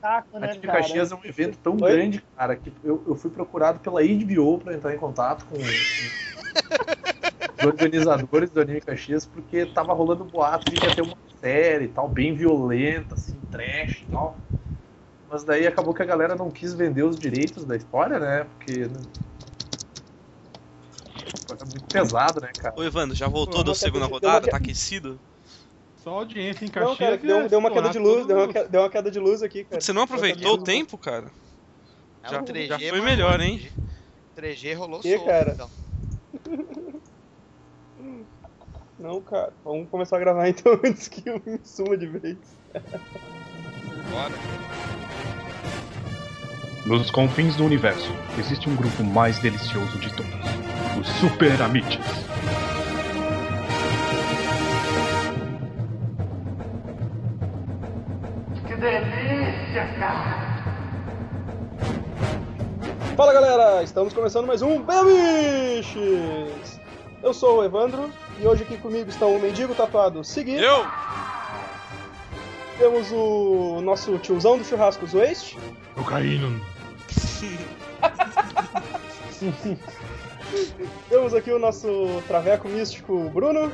saco, né, cara? Caxias é um evento tão Oi? grande, cara, que eu, eu fui procurado pela HBO pra entrar em contato com, os organizadores do Anime Caxias, porque tava rolando boato de que ia ter uma série e tal, bem violenta, assim, trash e tal. Mas daí acabou que a galera não quis vender os direitos da história, né? Porque. né, É muito pesado, né, cara? Ô, Evandro, já voltou da queda segunda rodada? Tá aquecido? Só audiência em Não, Caxias. cara, deu, é deu uma queda de luz, deu uma, deu uma queda de luz aqui, cara. Você não aproveitou o tempo, cara? É, Já- o 3G, já foi melhor, hein? 3G rolou Que, solto, cara? então. Não, cara, vamos começar a gravar então antes que eu me suma de vez. Bora. Nos confins do universo, existe um grupo mais delicioso de todos: os Super Amites. Fala galera, estamos começando mais um Bemiches! Eu sou o Evandro e hoje aqui comigo estão o mendigo tatuado Segui, Eu? temos o nosso tiozão do churrasco Waste, Cocaína. temos aqui o nosso traveco místico Bruno,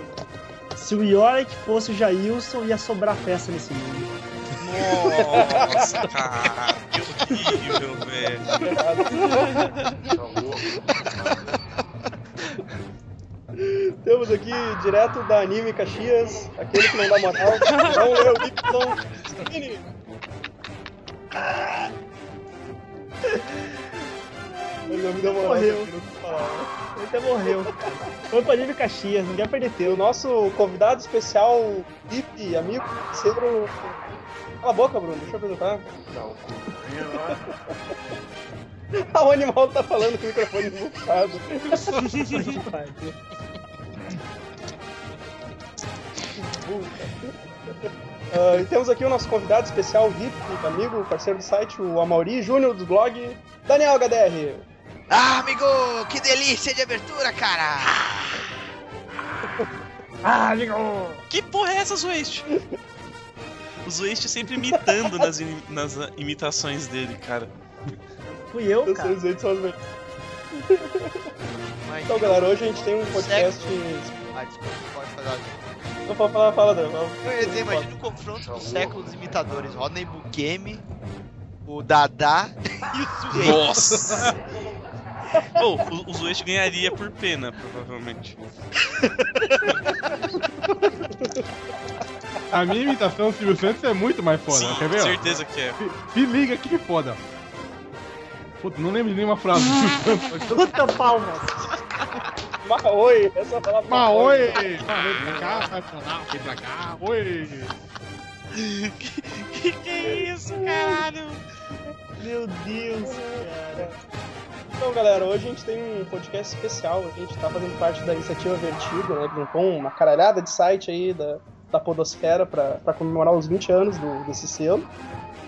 Se o Yorick fosse o Jailson, ia sobrar festa nesse mundo. Nossa, cara, que horrível, velho. temos aqui direto da Anime Caxias, aquele que não dá moral, não lê o Y Vini. Ele não me deu moral, Morreu. Ele até morreu. Foi pra Nível Caxias, ninguém ia perder nosso convidado especial, VIP, amigo, Cedro. Cala a boca, Bruno, deixa eu apresentar. Ah, o animal tá falando com o microfone mutado. Ah, e temos aqui o nosso convidado especial, VIP, amigo, parceiro do site, o Amauri Júnior do blog, Daniel HDR. Ah, amigo, que delícia de abertura, cara! Que porra é essa, Zwist? O Zwist sempre imitando nas, nas ah, imitações dele, cara. Fui eu, Eu cara. sei, Então, galera, hoje a gente tem um podcast. Ah, desculpa, pode falar. Não, fala, fala, fala, Dan. fala. Eu ia dizer, imagina o confronto dos séculos dos imitadores. Rodney Bukemi, o Dada e o Suei. Nossa! Pô, o, o Zwist ganharia por pena, provavelmente. A minha imitação do Silvio Santos é muito mais foda. Sim, Quer ver? certeza que é. Se, se liga que foda. Puta, não lembro de nenhuma frase do Silvio Santos. Puta palmas. Maoi, essa palavra. Mas oi! Vem pra cá, vai pra lá, vem pra cá, oi! que que é isso, caralho? Meu Deus, cara. Então, galera, hoje a gente tem um podcast especial. A gente tá fazendo parte da iniciativa Vertigo, né? Que juntou uma caralhada de site aí da, da Podosfera pra comemorar os 20 anos do, desse selo.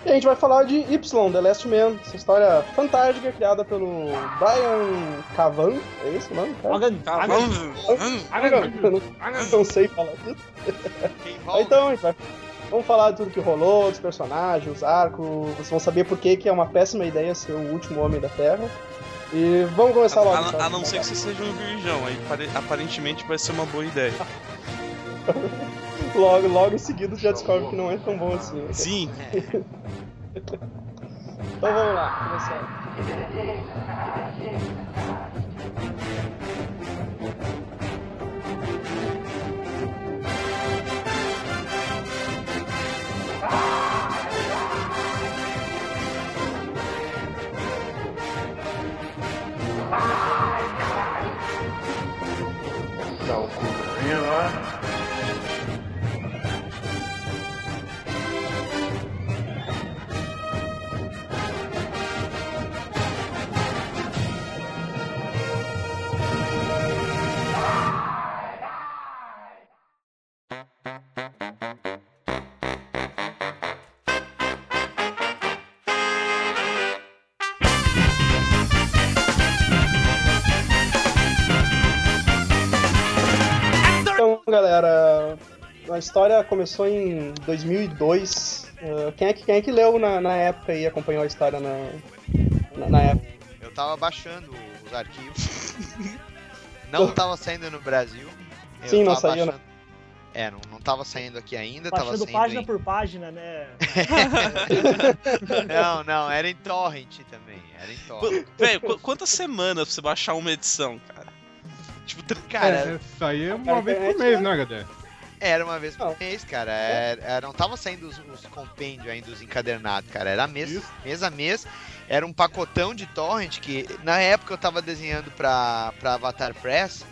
E a gente vai falar de Y, The Last Man, essa história fantástica criada pelo Brian Cavan. É isso o nome, vamos. Eu não, sei falar isso. Então, a gente vai, vamos falar de tudo que rolou, dos personagens, os arcos. Vocês vão saber por que, que é uma péssima ideia ser o último homem da Terra. E vamos começar logo. A, então. a não ser que você seja um virgão, aí pare- aparentemente vai ser uma boa ideia. Logo, logo em seguida já descobre que não é tão bom assim. né? Sim, Então vamos lá, começar. Então, a história começou em 2002, Ah, quem, é que, quem é que leu na, na época e acompanhou a história na, na, na época? Eu tava baixando os arquivos. Não tava saindo no Brasil. Eu Sim, não tava saía, né? baixando- É, não, não tava saindo aqui ainda, tava Baixando saindo página em... por página, né? Não, não, era em torrent também, era em torrent. Velho, qu- quantas semanas pra você baixar uma edição, cara? Tipo, Cara, É, isso aí é uma vez por mês, né, HD? Era uma vez por mês, cara. Era, era- não tava saindo os, os compêndios ainda, os encadernados, cara. Era mês, Isso. mês a mês. Era um pacotão de torrent que, na época, eu tava desenhando pra, pra Avatar Press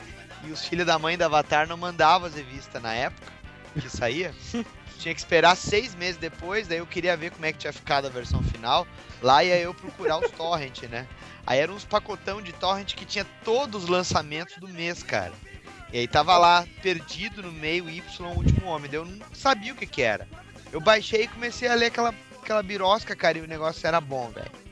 e os filhos da mãe da Avatar não mandavam as revistas na época que saía. Tinha que esperar seis meses depois, daí eu queria ver como é que tinha ficado a versão final. Lá ia eu procurar os torrent, né? Aí eram uns pacotão de torrent que tinha todos os lançamentos do mês, cara. E aí tava lá, perdido no meio, Y, Último Homem. Daí eu não sabia o que que era. Eu baixei e comecei a ler aquela, aquela birosca, cara, e o negócio era bom, velho.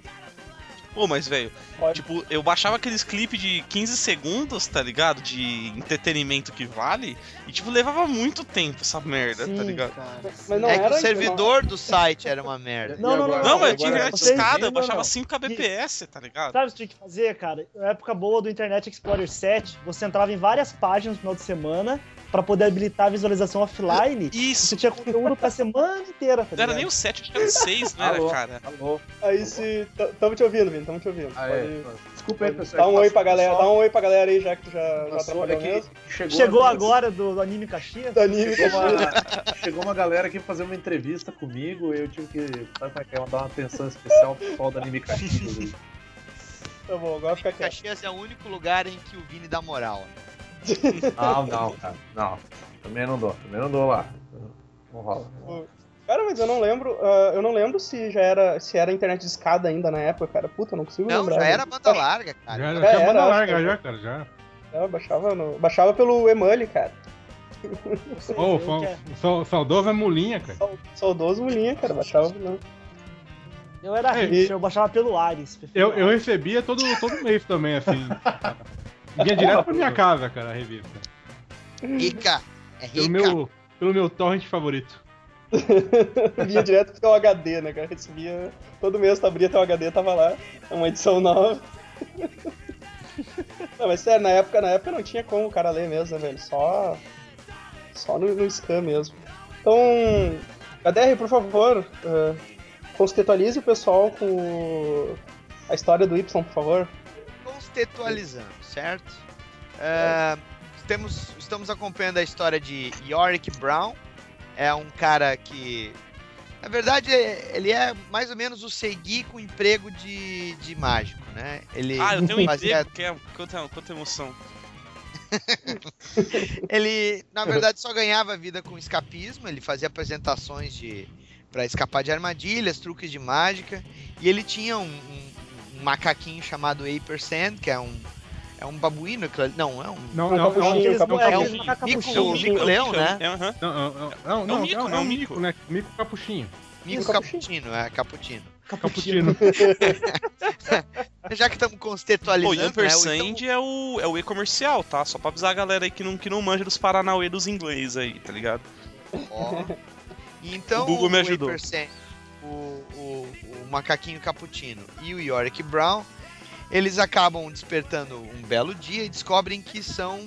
Pô, mas, velho, tipo, eu baixava aqueles clipes de 15 segundos, tá ligado? De entretenimento que vale. E, tipo, levava muito tempo essa merda, tá Sim, ligado? cara. Mas não é que o servidor do site era uma merda. Não, não, não. Não, mas eu tinha internet escada, eu não, baixava não. 5 kbps, tá ligado? Sabe o que tinha que fazer, cara? Na época boa do Internet Explorer 7, você entrava em várias páginas no final de semana pra poder habilitar a visualização offline. Isso, você tinha conteúdo pra semana inteira, tá não era nem o 7, acho que era o 6, não era, Alô, cara? alô. Aí se. Tamo te ouvindo, Vini, tamo te ouvindo. Ah, Pode- é. Desculpa aí, pessoal. Dá um oi pra galera, dá um oi pra galera aí, já que tu já, já passou- atrapalhou é mesmo. chegou, Chegou agora do, do Anime Caxias. Do anime, Chegou uma, chegou uma galera aqui fazer uma entrevista comigo e eu tive que sabe como é que é, dar uma atenção especial pro pessoal da Anime Caxias. Tá bom, agora fica quieto. Caxias é o único lugar em que o Vini dá moral. Não, não, cara. Não. Também não dou. Também não dou lá. Não rola. Cara, mas eu não lembro, ah, eu não lembro se já era, se era internet de escada ainda na época, cara. Puta, não consigo Não, lembrar. já velho. era banda larga, cara. Já, já tinha era, banda larga, já, cara, já. É, eu baixava, no, baixava pelo Emule, cara. Vê fa- é- saudoso é mulinha, cara. Sau- Saudoso Mulinha, cara. Baixava. Não. Eu era É, e- eu baixava pelo Ares. Eu, eu recebia todo, todo mês também, assim. Vinha direto pra minha casa, cara, a revista. Rica. É Pelo rica. meu, pelo meu torrent favorito. Vinha direto pro teu HD, né, cara? Recebia. Todo mês tu abria teu HD, tava lá. Uma edição nova. Não, mas sério, na época, na época não tinha como o cara ler mesmo, né, velho? Só. Só no, no scan mesmo. Então. HDR, por favor, eh, contextualize o pessoal com a história do Y, por favor. Contextualizando, certo? É, temos, estamos acompanhando a história de Yorick Brown. É um cara que. Na verdade, é- ele é mais ou menos o Segui com emprego de, de mágico, né? Ele Ah, eu tenho um fazia- emprego, que é... Quanta, quanta emoção. Ele, na verdade, só ganhava vida com escapismo. Ele fazia apresentações de para escapar de armadilhas, truques de mágica. E ele tinha um, um- um macaquinho chamado Apercent, que é um é um babuíno, aquilo ali- não, é um Não, Um não, não, capuchinho, não, capu- não, é é um um aquele macaco mico, capuchinho. mico leão, né? É, não, não, não, não, mico, não, não é é um mico. né? Mico capuchinho. Mico Isso, cappuccino, é cappuccino. Cappuccino. Já que estamos Pô, contextualizando, o né, o- Ampersand é o, é o e-comercial, tá? Só pra avisar a galera aí que não, que não manja dos Paranauê dos inglês aí, tá ligado? Ó. Então, O Google me o ajudou. Apercent, o, o, o macaquinho cappuccino e o Yorick Brown, eles acabam despertando um belo dia e descobrem que são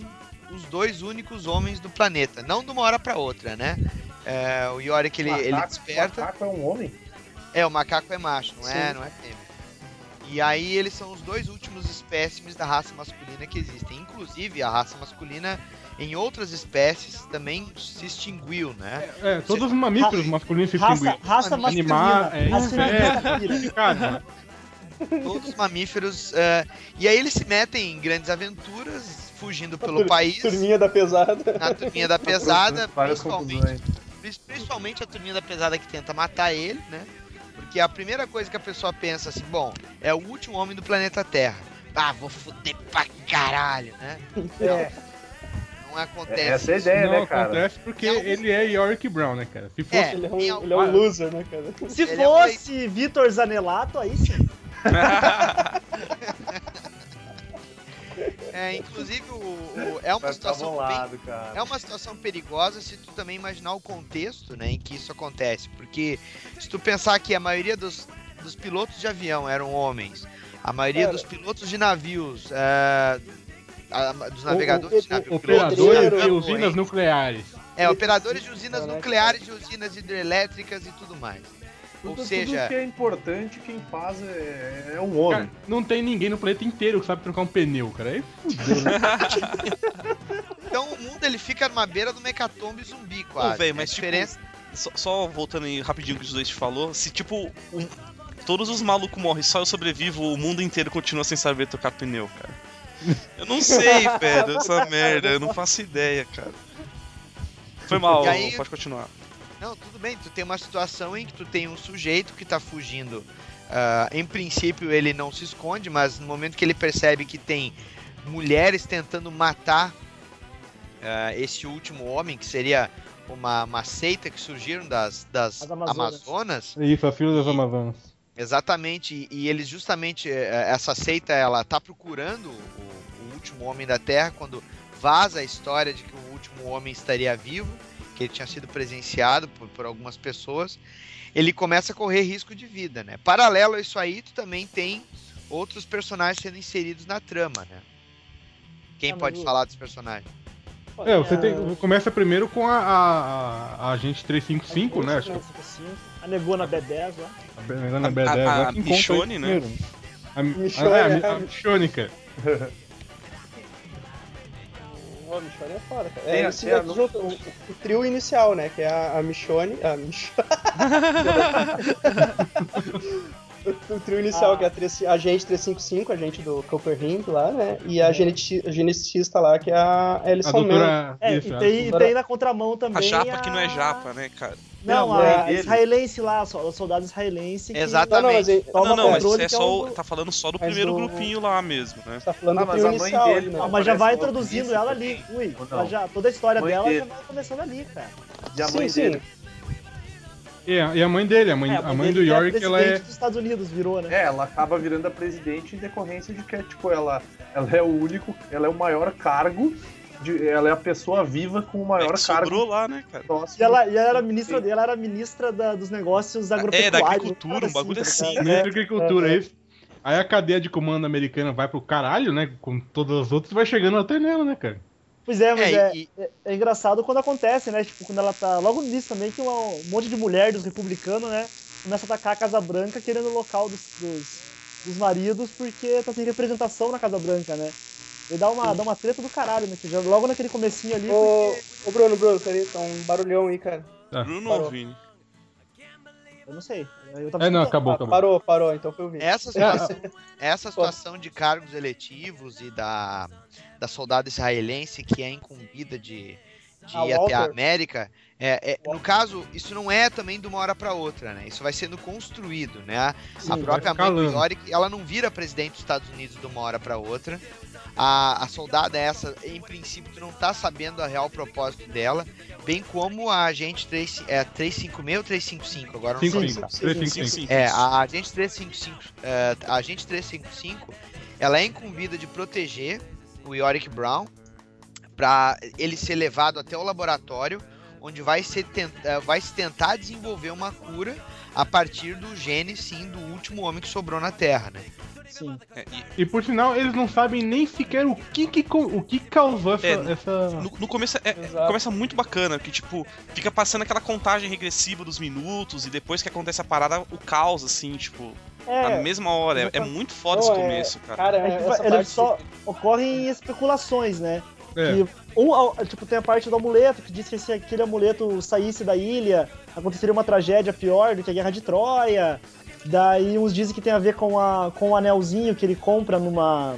os dois únicos homens do planeta. Não de uma hora pra outra, né? É, o Yorick, ele, ele Macaco- desperta... Macaco é um homem? É, o macaco é macho, não é, Sim. não é fêmea. E aí eles são os dois últimos espécimes da raça masculina que existem. Inclusive, a raça masculina em outras espécies também se extinguiu, né? É, todos os mamíferos Raça- masculinos se Raça, extinguiram. raça Animar, masculina. é, Raça é. masculina. Cara, Todos os mamíferos. eh, e aí eles se metem em grandes aventuras, fugindo pelo Tur- país, Turminha da pesada. na turminha da pesada, principalmente, principalmente a turminha da pesada que tenta matar ele, né? Porque a primeira coisa que a pessoa pensa assim, bom, é o último homem do planeta Terra. Ah, vou foder pra caralho, né? É. Não acontece. Essa é a ideia, não né, cara? acontece porque Não. ele é Yorick Brown, né, cara? Se fosse. É, Ele é um, tem al- ele é um loser, né, cara? Se Ele é um fosse Vitor Zanelato, aí sim. É, inclusive, o, o- é uma Vai situação bem, bolado, cara. é uma situação perigosa se tu também imaginar o contexto, né, em que isso acontece. Porque se tu pensar que a maioria dos, dos pilotos de avião eram homens, a maioria Cara. dos pilotos de navios, é, a- dos navegadores de navios, Operadores de de usinas nucleares. é, operadores de usinas Caraca. nucleares, de usinas hidrelétricas e tudo mais. Ou Tudo, seja, tudo que é importante, quem faz é, é um homem. Cara, não tem ninguém no planeta inteiro que sabe trocar um pneu, cara. Aí fudeu, né? então o mundo ele fica numa beira do mecatombe zumbi, quase. velho, A mas, tipo, diferença Só, só voltando aí rapidinho o que o Zoeste falou, se tipo, um- todos os malucos morrem só eu sobrevivo, o mundo inteiro continua sem saber tocar pneu, cara. Eu não sei, velho, essa merda, eu não faço ideia, cara. Foi mal, aí- pode continuar. Não, tudo bem, tu tem uma situação em que tu tem um sujeito que tá fugindo. ah, em princípio ele não se esconde, mas no momento que ele percebe que tem mulheres tentando matar ah, esse último homem, que seria uma, uma seita que surgiram das, das As Amazonas. Amazonas, Isso, a fila das Amazonas. Exatamente, e eles justamente, eh, essa seita, ela tá procurando o, o último homem da Terra quando vaza a história de que o último homem estaria vivo, que ele tinha sido presenciado por, por algumas pessoas, ele começa a correr risco de vida, né? Paralelo a isso aí, tu também tem outros personagens sendo inseridos na trama, né? Quem Ah, mas pode o- falar dos personagens? É, você tem, começa primeiro com a, a, a, a Agente 355, né? Acho que A Negona B10 lá. a Bernarda A- B10 a- lá a ele né? primeiro. A, Michonne, a, é. a, a Michonne, Ô, Michonne é foda, cara. Tem É, a- esse tem a é o, o- o trio inicial, né? Que é a, a Michonne. A Michonne. o, o trio inicial, Ah. que é a, a Agente 355, a gente do Copper Ring lá, né? E a geneti- a geneticista lá, que é a A Alison doutora. É, isso, e a- tem, e tem na contramão também. A japa que não é japa, né, cara? Não, Não, a é dele. israelense lá, o soldado israelense. Que Exatamente. Não, não, não, não, mas isso é é só, um do- tá falando só do Mas primeiro o- grupinho lá mesmo, né? tá falando Ah, do mas trio a mãe inicial. dele ali, né? Não mas já vai introduzindo ela também. ali. Ui, já, toda a história Mãe dela dele. já vai começando ali, cara. E a Sim, mãe sim. dele. E a, e a mãe dele, a mãe, É, a mãe do dele é Yorick, ela é. presidente dos Estados Unidos, virou, né? É, ela acaba virando a presidente em decorrência de que, tipo, ela, ela é o único, ela é o maior cargo, de, ela é a pessoa viva com o maior É que cargo sobrou lá, né, cara? E ela, e ela era ministra, ela era ministra da- dos negócios agropecuários. É, da agricultura, um bagulho tá assim, ligado? Ministro É. da Agricultura, é isso. Aí a cadeia de comando americana vai pro caralho, né? Com todas as outras, vai chegando até nela, né, cara? Pois é, mas é, e- é, é engraçado quando acontece, né? Tipo, quando ela tá. Logo no início também, que um monte de mulher dos republicanos, né? Começa a atacar a Casa Branca querendo o local dos, dos, dos maridos, porque tá sem representação na Casa Branca, né? E dá uma, dá uma treta do caralho, né? já- Logo naquele comecinho ali. Ô, porque- ô, Bruno, Bruno, peraí, tá um barulhão aí, cara. Bruno parou. ou Vini? Eu não sei. Eu tava É, não, acabou, Ah, acabou. parou, parou, então foi o Vini. Essa situação, essa situação de cargos eletivos e da, da soldada israelense que é incumbida de, de A ir até a. América, é, é- no caso, isso não é também de uma hora para outra, né? Isso vai sendo construído, né? A- Sim, a própria mãe do escalando. Yorick, ela não vira presidente dos Estados Unidos de uma hora para outra. A, a soldada essa, em princípio, tu não tá sabendo a real propósito dela, bem como a agente 3, é, 356 ou 355, agora eu não Cinco, sei. cinco. sim, Três, sim, cinco, Sim, cinco. sim. É, a agente 355, é, a agente 355, ela é incumbida de proteger o Yorick Brown para ele ser levado até o laboratório, onde vai, ser tent- eh, vai se tentar desenvolver uma cura a partir do gene, sim, do último homem que sobrou na Terra, né? Sim. É, e E por sinal, eles não sabem nem sequer o que, que, o que causou essa. É, essa... no, no começo é, é- começa muito bacana, que tipo, fica passando aquela contagem regressiva dos minutos e depois que acontece a parada, o caos, assim, tipo, É, na mesma hora. É, é muito foda Não, esse é- começo, cara. Cara, É ele parte... só ocorrem especulações, né? É. Que um, tipo, tem a parte do amuleto, que diz que se aquele amuleto saísse da ilha, aconteceria uma tragédia pior do que a Guerra de Troia. Daí uns dizem que tem a ver com, a, com o anelzinho que ele compra numa.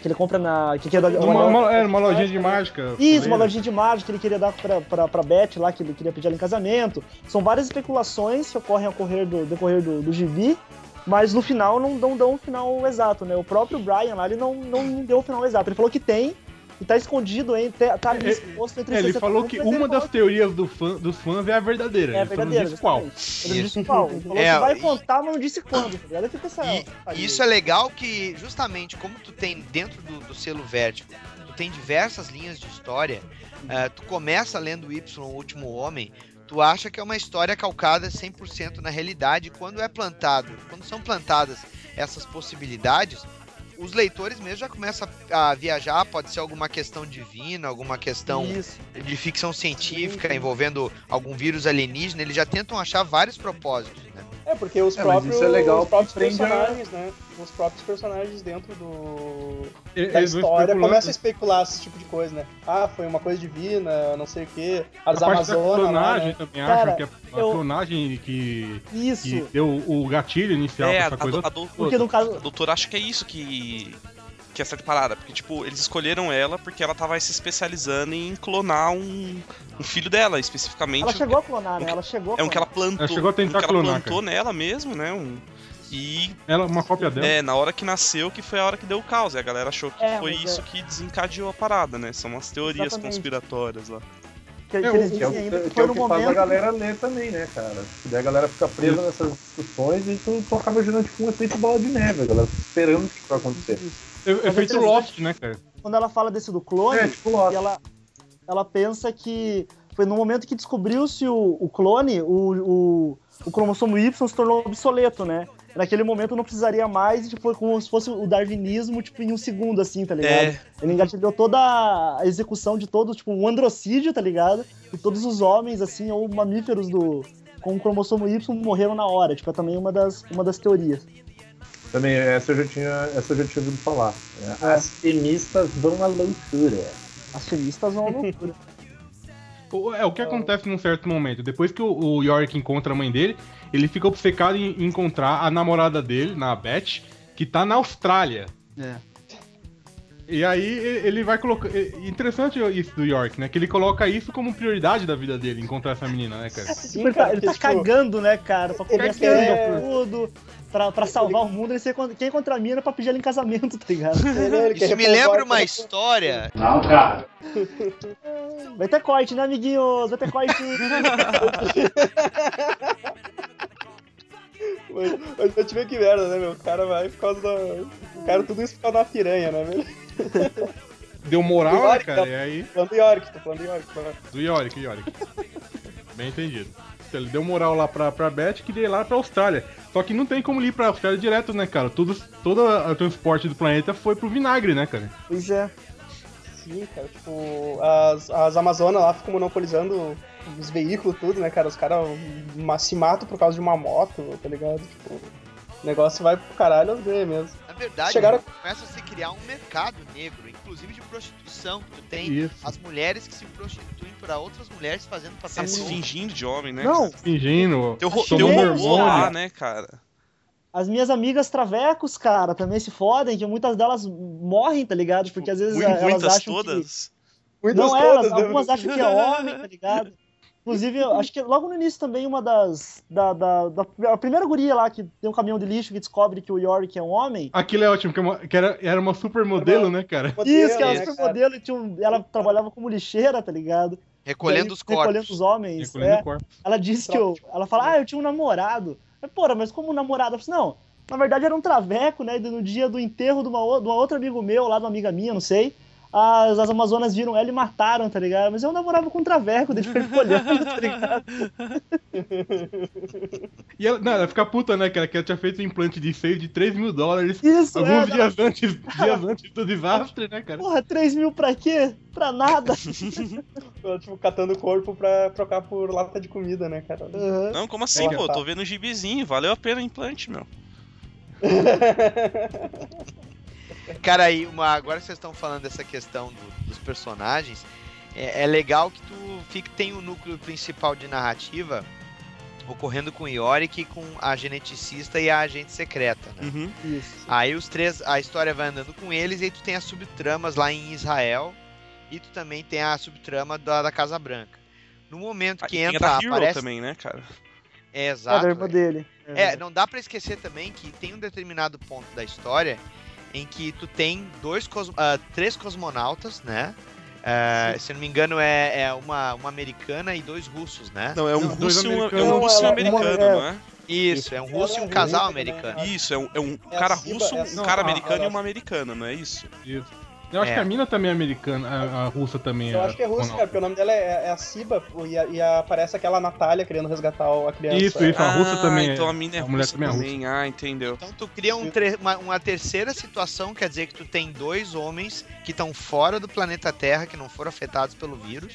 Que ele compra na. Que, que é da, Uma, uma, é, uma lojinha de mágica. Isso, uma lojinha de mágica que ele queria dar pra, pra, pra Beth lá, que ele queria pedir ela em casamento. São várias especulações que ocorrem ao correr do, decorrer do, do gibi, mas no final não, não dão um final exato, né? O próprio Brian lá, ele não, não deu o final exato. Ele falou que tem, e tá escondido, hein? Tá tá ali É, exposto entre É, ele 60 falou que uma das falou teorias do fã- dos fãs é a verdadeira. é não verdadeira. disse qual. Ele disse qual. Ele falou É, que vai e- contar, mas não disse quando. tá ligado? Fica essa- E, essa e isso é legal que, justamente, como tu tem dentro do, do selo Vértigo, tu tem diversas linhas de história, eh, tu começa lendo Y, o Último Homem, tu acha que é uma história calcada 100% na realidade, quando é plantado, quando são plantadas essas possibilidades, os leitores mesmo já começam a, a viajar, pode ser alguma questão divina, alguma questão Isso. de ficção científica envolvendo algum vírus alienígena, eles já tentam achar vários propósitos, né? É, porque os É, mas próprios, isso é legal os próprios porque prende a- personagens, né? Os próprios personagens dentro do, da história começam a especular esse tipo de coisa, né? Ah, foi uma coisa divina, não sei o quê. As a Amazonas lá, clonagem né? também Cara, acham que é a eu- clonagem que, Isso. que deu o gatilho inicial É, pra a, essa coisa. a, do- Porque no caso. a doutora acha que é isso que. Que é certa parada. Porque, tipo, eles escolheram ela porque ela tava se especializando em clonar um, um filho dela, especificamente. Ela chegou a clonar, né? Ela chegou a É um que clonar. ela plantou. Ela chegou a tentar um que ela clonar, plantou nela mesmo, né? Um, e Ela, uma cópia dela. é, na hora que nasceu, que foi a hora que deu o caos. E a galera achou que É, foi isso é- que desencadeou a parada, né? São umas teorias Exatamente. conspiratórias lá. Que, É, que o- eles Que é o dizem que, ainda que que, foi é o que faz a momento. galera ler também, né, cara? E daí a galera fica presa nessas discussões e tu, tu acaba gerando tipo um efeito bola de neve, a galera fica esperando o que vai acontecer. É, é Mas feito interessante- Lost, né, cara? Quando ela fala desse do clone, É, tipo Lost. e ela, ela pensa que foi no momento que descobriu-se o, o clone, o, o, o cromossomo Y se tornou obsoleto, né? Naquele momento não precisaria mais, e tipo, foi como se fosse o darwinismo, tipo, em um segundo, assim, tá ligado? É, Ele engatilhou toda a execução de todos, tipo, um androcídio, tá ligado? E todos os homens, assim, ou mamíferos do com o cromossomo Y morreram na hora. Tipo, é também uma das, uma das teorias. Também, essa eu já tinha, essa eu já tinha ouvido falar. É, As feministas vão à loucura. As feministas vão à loucura. O- É o que acontece num certo momento. Depois que o, o Yorick encontra a mãe dele, ele fica obcecado em encontrar a namorada dele, na Beth, que tá na Austrália. É. E aí ele vai colocar. Interessante isso do York, né? Que ele coloca isso como prioridade da vida dele, encontrar essa menina, né, cara? Sim, Tipo, ele tá, cara, ele tá porque, tipo, cagando, né, cara? Pra comer coisas tudo, pra, pra salvar o mundo, ele quer encontrar a mina pra pedir ela em casamento, tá ligado? ele- Isso me lembra uma história. Vai ter corte, né, amiguinhos? Vai ter corte. Mas, mas eu tive que merda, né, meu? O cara vai por causa da. O cara tudo isso por causa da piranha, né, velho? Deu moral, né, Yorick, cara? tá- E aí. Falando do York, tô falando do York. tá? Do Yorick, Yorick. Bem entendido. Então, Ele deu moral lá pra, pra Beth que queria ir lá pra Austrália. Só que não tem como ir pra Austrália direto, né, cara? Tudo, todo o transporte do planeta foi pro vinagre, né, cara? pois é. Cara, tipo, as, as Amazonas lá ficam monopolizando os veículos, tudo, né, cara? Os caras se matam por causa de uma moto, tá ligado? Tipo, o negócio vai pro caralho ganhos mesmo. Na verdade, Chegaram- começa a se criar um mercado negro, inclusive de prostituição. Tu tem Isso. as mulheres que se prostituem para outras mulheres fazendo tá se fingindo de homem, né? Não, Fingindo. O robô hormônio. lá, né, cara? As minhas amigas travecos, cara, também se fodem, que muitas delas morrem, tá ligado? Porque às vezes elas Muitas acham que... todas. Muitas Não, elas, todas, né? algumas acham que é homem, tá ligado? Inclusive, eu acho que logo no início também uma das. Da, da, da- a primeira guria lá que tem um caminhão de lixo que descobre que o Yorick é um homem. Aquilo é ótimo, que, é uma- que era, era uma supermodelo, né, cara? Modelo, Isso, que ela né, super cara? modelo e tinha um- ela trabalhava como lixeira, tá ligado? Recolhendo Daí, os corpos. Recolhendo os homens. Recolhendo é. o corpo. Ela disse que eu. Ela fala, ah, eu tinha um namorado. Mas, porra, mas como um? Eu falei, não, na verdade era um traveco, né? No dia do enterro de uma, de uma outra amigo meu, lá de uma amiga minha, não sei. As, as Amazonas viram ela e mataram, tá ligado? Mas eu namorava com um traveco, deixa eu olhando, tá ligado? E ela, não, ela fica puta, né, cara? Que ela tinha feito um implante de seio de 3 mil dólares Isso, alguns é, dias antes, dias antes do desastre, né, cara? Porra, 3 mil pra quê? Pra nada. Ela, Tipo, catando o corpo pra trocar por lata de comida, né, cara? Aham. Não, como assim, pô? tá. Tô vendo um gibizinho, valeu a pena o implante, meu. Cara, aí, uma, agora que vocês estão falando dessa questão do- dos personagens, é, é legal que tu fica, tem o núcleo principal de narrativa ocorrendo com o Yorick, com a geneticista e a agente secreta, né? Uhum. Isso. Aí os três, a história vai andando com eles e aí tu tem as subtramas lá em Israel e tu também tem a subtrama da, da Casa Branca. No momento Ah, que a entra, da Hero aparece... também, né, cara? É, É exato. da irmã velho. dele. É, não dá pra esquecer também que tem um determinado ponto da história em que tu tem dois cos- ah, três cosmonautas, né? Ah, se eu não me engano, é, é uma, uma americana e dois russos, né? Não, é um Não, russo e um, é um russo e um Não, ela- americano, uma- não é? Isso, é um russo e um é casal americano. Isso, é um, é um É a cara russo, é a um cara americano e uma americana, não é isso? Isso. Eu acho É. que a mina também é americana, a, a russa também Eu é. acho que é cosmonauta. cara, porque o nome dela é, é a Ciba e, a- e aparece aquela Natália querendo resgatar a criança. Isso, isso, a russa também é. então a mina é a mulher russa também é russa. Ah, entendeu. Então tu cria um tre- uma, uma terceira situação, quer dizer que tu tem dois homens que estão fora do planeta Terra, que não foram afetados pelo vírus,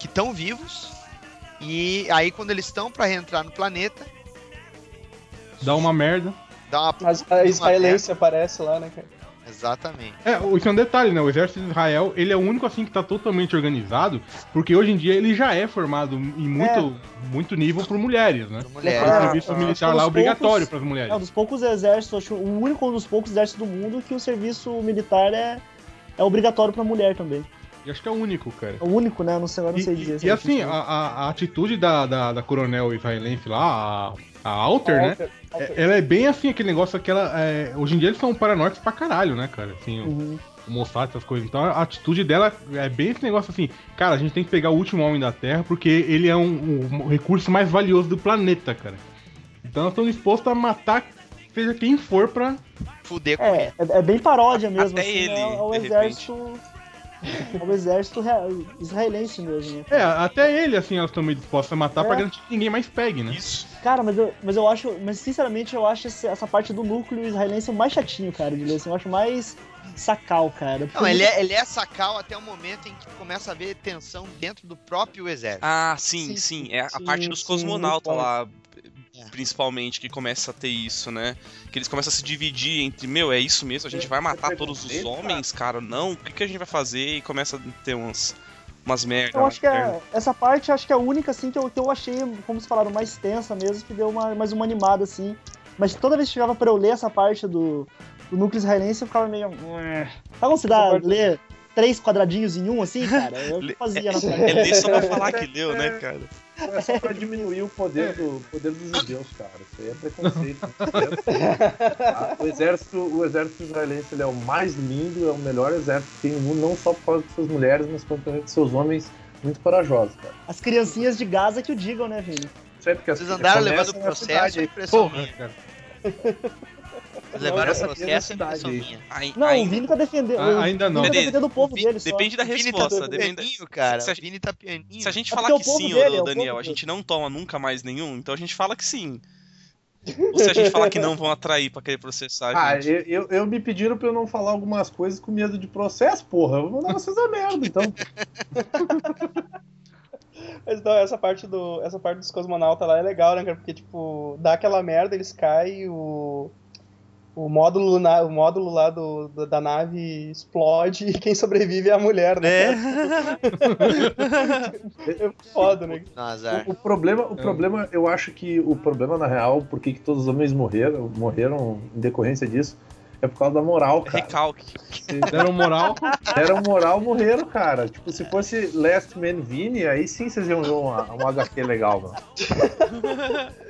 que estão vivos, e aí quando eles estão pra reentrar no planeta, Dá uma merda. dá uma a uma israelense aparece lá, né, cara? Exatamente. É, isso é um detalhe, né? O exército de Israel, ele é o único assim que tá totalmente organizado, porque hoje em dia ele já é formado em muito, muito nível por mulheres, né? Pra O mulher. É, serviço ah, militar lá é obrigatório para as É um mulheres. dos poucos exércitos, acho o único um dos poucos exércitos do mundo que o serviço militar é, é obrigatório pra mulher também. E acho que é o único, cara. É o único, né? Não sei, eu não sei e- dizer. e é assim, a, difícil. a- a atitude da, da, da coronel israelense lá, a, a Alter, né? Alter- Alter. É- Ela é bem assim, aquele negócio que ela. é, hoje em dia eles são paranoicos pra caralho, né, cara? Assim, o, Uhum. o Mossad, essas coisas. Então a atitude dela é bem esse negócio assim, cara, a gente tem que pegar o último homem da Terra porque ele é um, um recurso mais valioso do planeta, cara. Então elas estão dispostas a matar seja quem for pra. Fuder com É, ele. é, é bem paródia mesmo, Até assim, ele, né, ao de exército. ao exército rea- israelense mesmo, né? É, até ele, assim, elas estão meio dispostas a matar É. pra garantir que ninguém mais pegue, né? Isso. Cara, mas eu, mas eu acho. Mas sinceramente eu acho essa parte do núcleo israelense o mais chatinho, cara, de ler. Assim, eu acho mais sacal, cara. Porque Não, ele é, ele é sacal até o momento em que começa a ver tensão dentro do próprio exército. Ah, sim, Sim, sim. É a sim, parte dos cosmonautas lá, É. principalmente, que começa a ter isso, né? Que eles começam a se dividir entre, meu, é isso mesmo, a gente vai matar todos os homens, cara? Não, o que, que a gente vai fazer? E começa a ter uns, umas merdas. Eu acho que é, essa parte acho que é a única assim que eu, que eu achei, como vocês falaram, mais tensa mesmo, que deu uma, mais uma animada assim. Mas toda vez que chegava pra eu ler essa parte do, do núcleo israelense, eu ficava meio. Sabe quando você dá, ler três quadradinhos em um assim, cara? Eu fazia na É ler só pra falar que leu, né, cara? É só pra diminuir o poder, do, poder dos judeus, cara. Isso aí é preconceito. Tá? o, exército, o exército israelense ele é o mais lindo, é o melhor exército que tem no mundo, não só por causa de suas mulheres, mas por causa de seus homens muito corajosos, cara. As criancinhas de Gaza que o digam, né, Vini? Isso aí porque as Vocês andaram levando o processo, cidade é aí. impressão Porra, cara. Levaram essa processo, é minha. Ai- Não, ai- o Vini tá defendendo. Ah, ainda não. O Vini tá Depende- defendendo o povo dele só. Depende da Vini resposta. tá depende- pianinho, cara. se a O Vini tá pianinho. Se a gente É falar que sim, é o Daniel, a gente não toma nunca mais nenhum, então a gente fala que sim. Ou se a gente falar que não, vão atrair pra querer processar a Ah, eu, eu, eu me pediram pra eu não falar algumas coisas com medo de processo, porra. Eu vou mandar vocês a merda, então. Mas então, essa parte, do, essa parte dos cosmonautas lá é legal, né, cara? Porque, tipo, dá aquela merda, eles caem, o, o módulo, lunar- o módulo lá do, do- da nave explode e quem sobrevive é a mulher, né? Né? É foda, né? O, o problema, o problema, eu acho que o problema, na real, por que que todos os homens morreram, morreram em decorrência disso, é por causa da moral, cara. Recalque. Se Deram moral. deram moral, morreram, cara. Tipo, se fosse Last Man Vini, aí sim vocês iam ver uma, uma HQ legal, mano.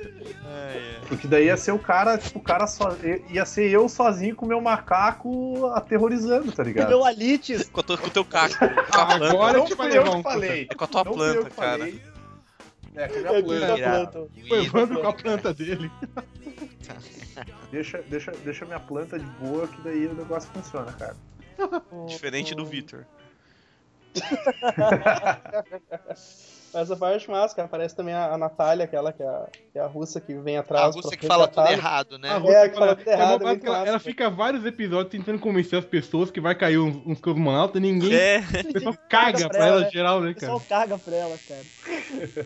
Porque daí ia ser o cara, tipo, o cara só. Ia ser eu sozinho com o meu macaco aterrorizando, tá ligado? Meu Alites. Com, com o teu caco. Com a planta. Agora Não eu que um. falei. É com a tua Não planta, cara. falei. É, com a minha planta. Planta. Irado. Levando com a planta dele. Deixa, deixa, deixa minha planta de boa, que daí o negócio funciona, cara. Diferente do Victor. Essa parte massa, cara. Aparece também a, a Natália, aquela que é a, que é a russa que vem A atrás. russa pra que fala tudo errado, né? A É, que fala tudo errado, é é ela, ela cara. fica vários episódios tentando convencer as pessoas que vai cair uns, uns cosmonautas e ninguém. É. O pessoal caga pra ela em geral, né, O cara? pessoal caga pra ela, cara.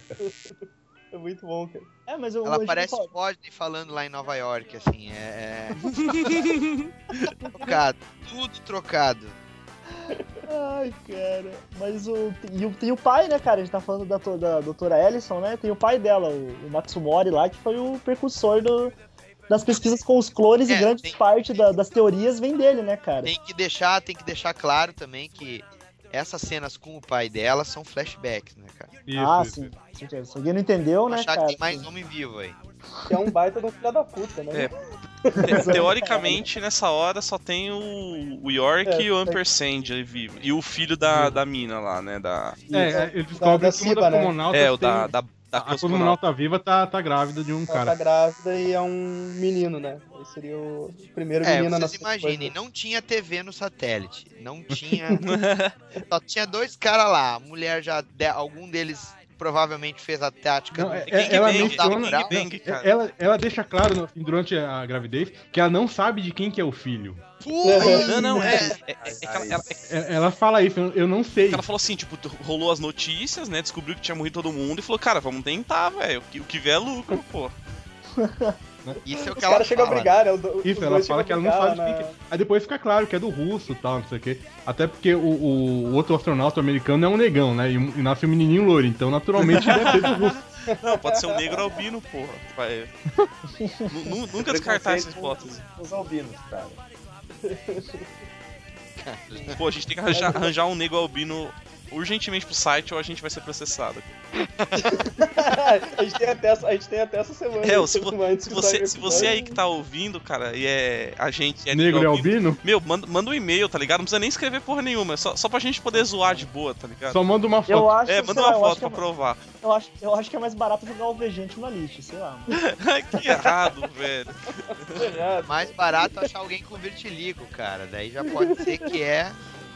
É muito bom, cara. É, mas eu Ela parece eu- Rodney falando lá em Nova York, assim, é... é... trocado, tudo trocado. Ai, cara. Mas o. E tem o pai, né, cara? A gente tá falando da, da doutora Ellison, né? Tem o pai dela, o, o Matsumori lá, que foi o precursor do, das pesquisas com os clones É, e grande tem- parte da- das teorias vem dele, né, cara? Tem que deixar, tem que deixar claro também que essas cenas com o pai dela são flashbacks, né, cara? Isso, ah, isso, sim. isso. certeza. Se alguém não entendeu, né, Achar cara? que tem mais homem vivo aí. Que é um baita de um filho da puta, né? É. Te- Teoricamente, nessa hora só tem o, o York É, e o. Ampersand ali vivo. E o filho da, da mina lá, né? Da, É, é, eles descobrem da que uma Ciba, das né? é, o tem- da, da, da a cosmonauta. cosmonauta viva tá, tá grávida de um Ela tá cara. grávida e é um menino, né? Aí seria o primeiro É, menino vocês na imaginem, não tinha TV no satélite. Não tinha. Só tinha dois caras lá. A mulher já. de- algum deles provavelmente fez a tática. Não, é- ela é menciona- gangbang, cara. Ela, ela deixa claro no- durante a gravidez que ela não sabe de quem que é o filho. Putz, Não, não, é. é, é, é ela, ela- é É- Ela fala isso, eu, não sei. ela falou assim, tipo, rolou as notícias, né? Descobriu que tinha morrido todo mundo e falou, cara, vamos tentar, velho. O que- O que vier é lucro, pô. Isso é o Os que ela caras chegam a brigar, né? Os os Isso, ela fala que ela não sabe de quem na- que é. Aí depois fica claro que é do russo e tal, não sei o quê. Até porque o, o- outro astronauta americano é um negão, né? E, e nasce um menininho loiro, então naturalmente deve ser do russo. Não, pode ser um negro albino, porra. Vai- Nunca descartar essa hipótese. Os albinos, cara. Pô, a gente tem que arranjar, arranjar um negro albino urgentemente pro site ou a gente vai ser processado. a, gente tem até, essa- a gente tem até essa semana. É, se, vo- se você, se você aí que tá ouvindo, cara, e é a gente é Negro e albino, Meu, manda, manda um e-mail, tá ligado? Não precisa nem escrever porra nenhuma, é só, só pra gente poder zoar de boa, tá ligado? só manda uma Eu foto. acho, É, manda lá, uma eu acho foto pra é- provar. Eu acho, eu acho que é mais barato jogar o Vejante no lixo, sei lá. que errado, velho. É, Mais barato achar alguém com vertiligo, cara. Daí já pode ser que é.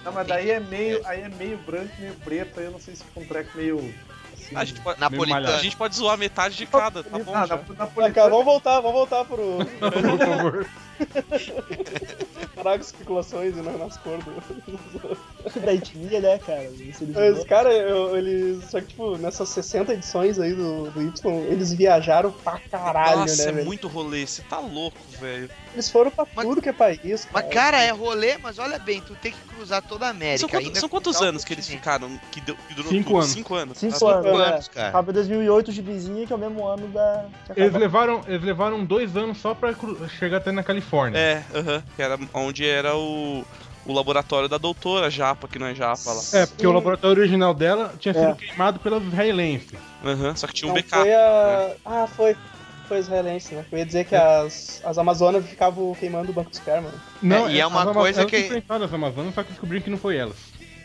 Não, mas daí é meio, aí é meio branco, meio preto, aí eu não sei se fica um treco meio. Assim, A gente pode, Napolitano. a gente pode zoar metade de cada, tá bom? ah, já? na, Tá, cara, vamos voltar, vamos voltar pro Por favor. parar com especulações e não nas cores do. da etnia, né, cara? Isso eles Mas, vão- cara, eu- eles. Só que, tipo, nessas 60 edições aí do, do Y, eles viajaram pra caralho, Nossa, né, é velho? muito rolê, você tá louco, velho. Eles foram pra Mas- tudo que é país, cara. Mas, cara, é rolê, mas olha bem, tu tem que cruzar toda a América. São, são quantos anos que eles ficaram? Que, deu, que durou Cinco tudo? anos. Cinco anos. Cinco Cinco anos, né? anos, cara. Acaba em 2008 o Gibizinha, que é o mesmo ano da. Eles levaram, eles levaram dois anos só pra cru- chegar até na Califórnia. É, aham. que era onde era o, o laboratório da doutora Japa, que não é Japa lá. É, porque o laboratório original dela tinha sido É. queimado pelos israelenses. Aham, Só que tinha um backup. foi a... Ah, foi. Foi israelense, né? Eu ia dizer que as, as Amazonas ficavam queimando o banco de esperma. né? Não, e é uma as Ama- coisa que- enfrentaram as Amazonas, só que descobriram que não foi elas.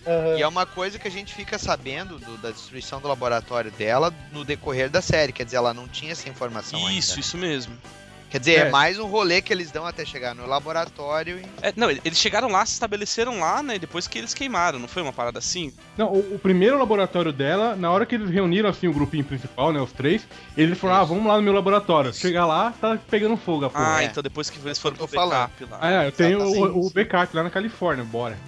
Aham. E é uma coisa que a gente fica sabendo do- da destruição do laboratório dela no decorrer da série. Quer dizer, ela não tinha essa informação Isso, ainda. isso mesmo. Quer dizer, é. É. mais um rolê que eles dão até chegar no laboratório e. É, não, eles chegaram lá, se estabeleceram lá, né? Depois que eles queimaram, não foi uma parada assim? Não, o, o primeiro laboratório dela, na hora que eles reuniram assim o grupinho principal, né, os três, eles falaram, ah, vamos lá no meu laboratório. Chegar lá, tá pegando fogo a porra. Ah, é. então depois que eles foram Tô pro backup lá. Ah, é, eu tenho o, o backup lá na Califórnia, bora.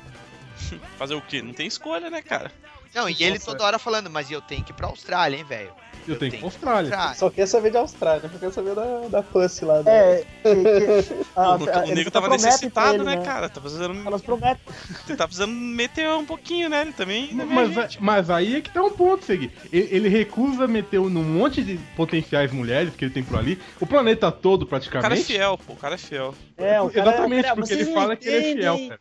Fazer o quê? Não tem escolha, né, cara? Não, e ele Nossa. toda hora falando, mas eu tenho que ir pra Austrália, hein, velho? Eu, Eu tenho que ir Austrália. Austrália. Só quer saber de Austrália, só quer saber da, da Pussy lá. da- É, que, que, a- o, a- o nego tava necessitado, ele, né, cara? Tá precisando, Elas prometem. tá precisando meter um pouquinho, né? Ele também. é Mas, gente. mas aí é que tá um ponto, Segui. Ele, ele recusa meter num monte de potenciais mulheres que ele tem por ali, o planeta todo O cara é praticamente. fiel, pô. O cara é fiel. É, o cara, Exatamente, cara, porque vocês ele fala que ele é fiel, cara.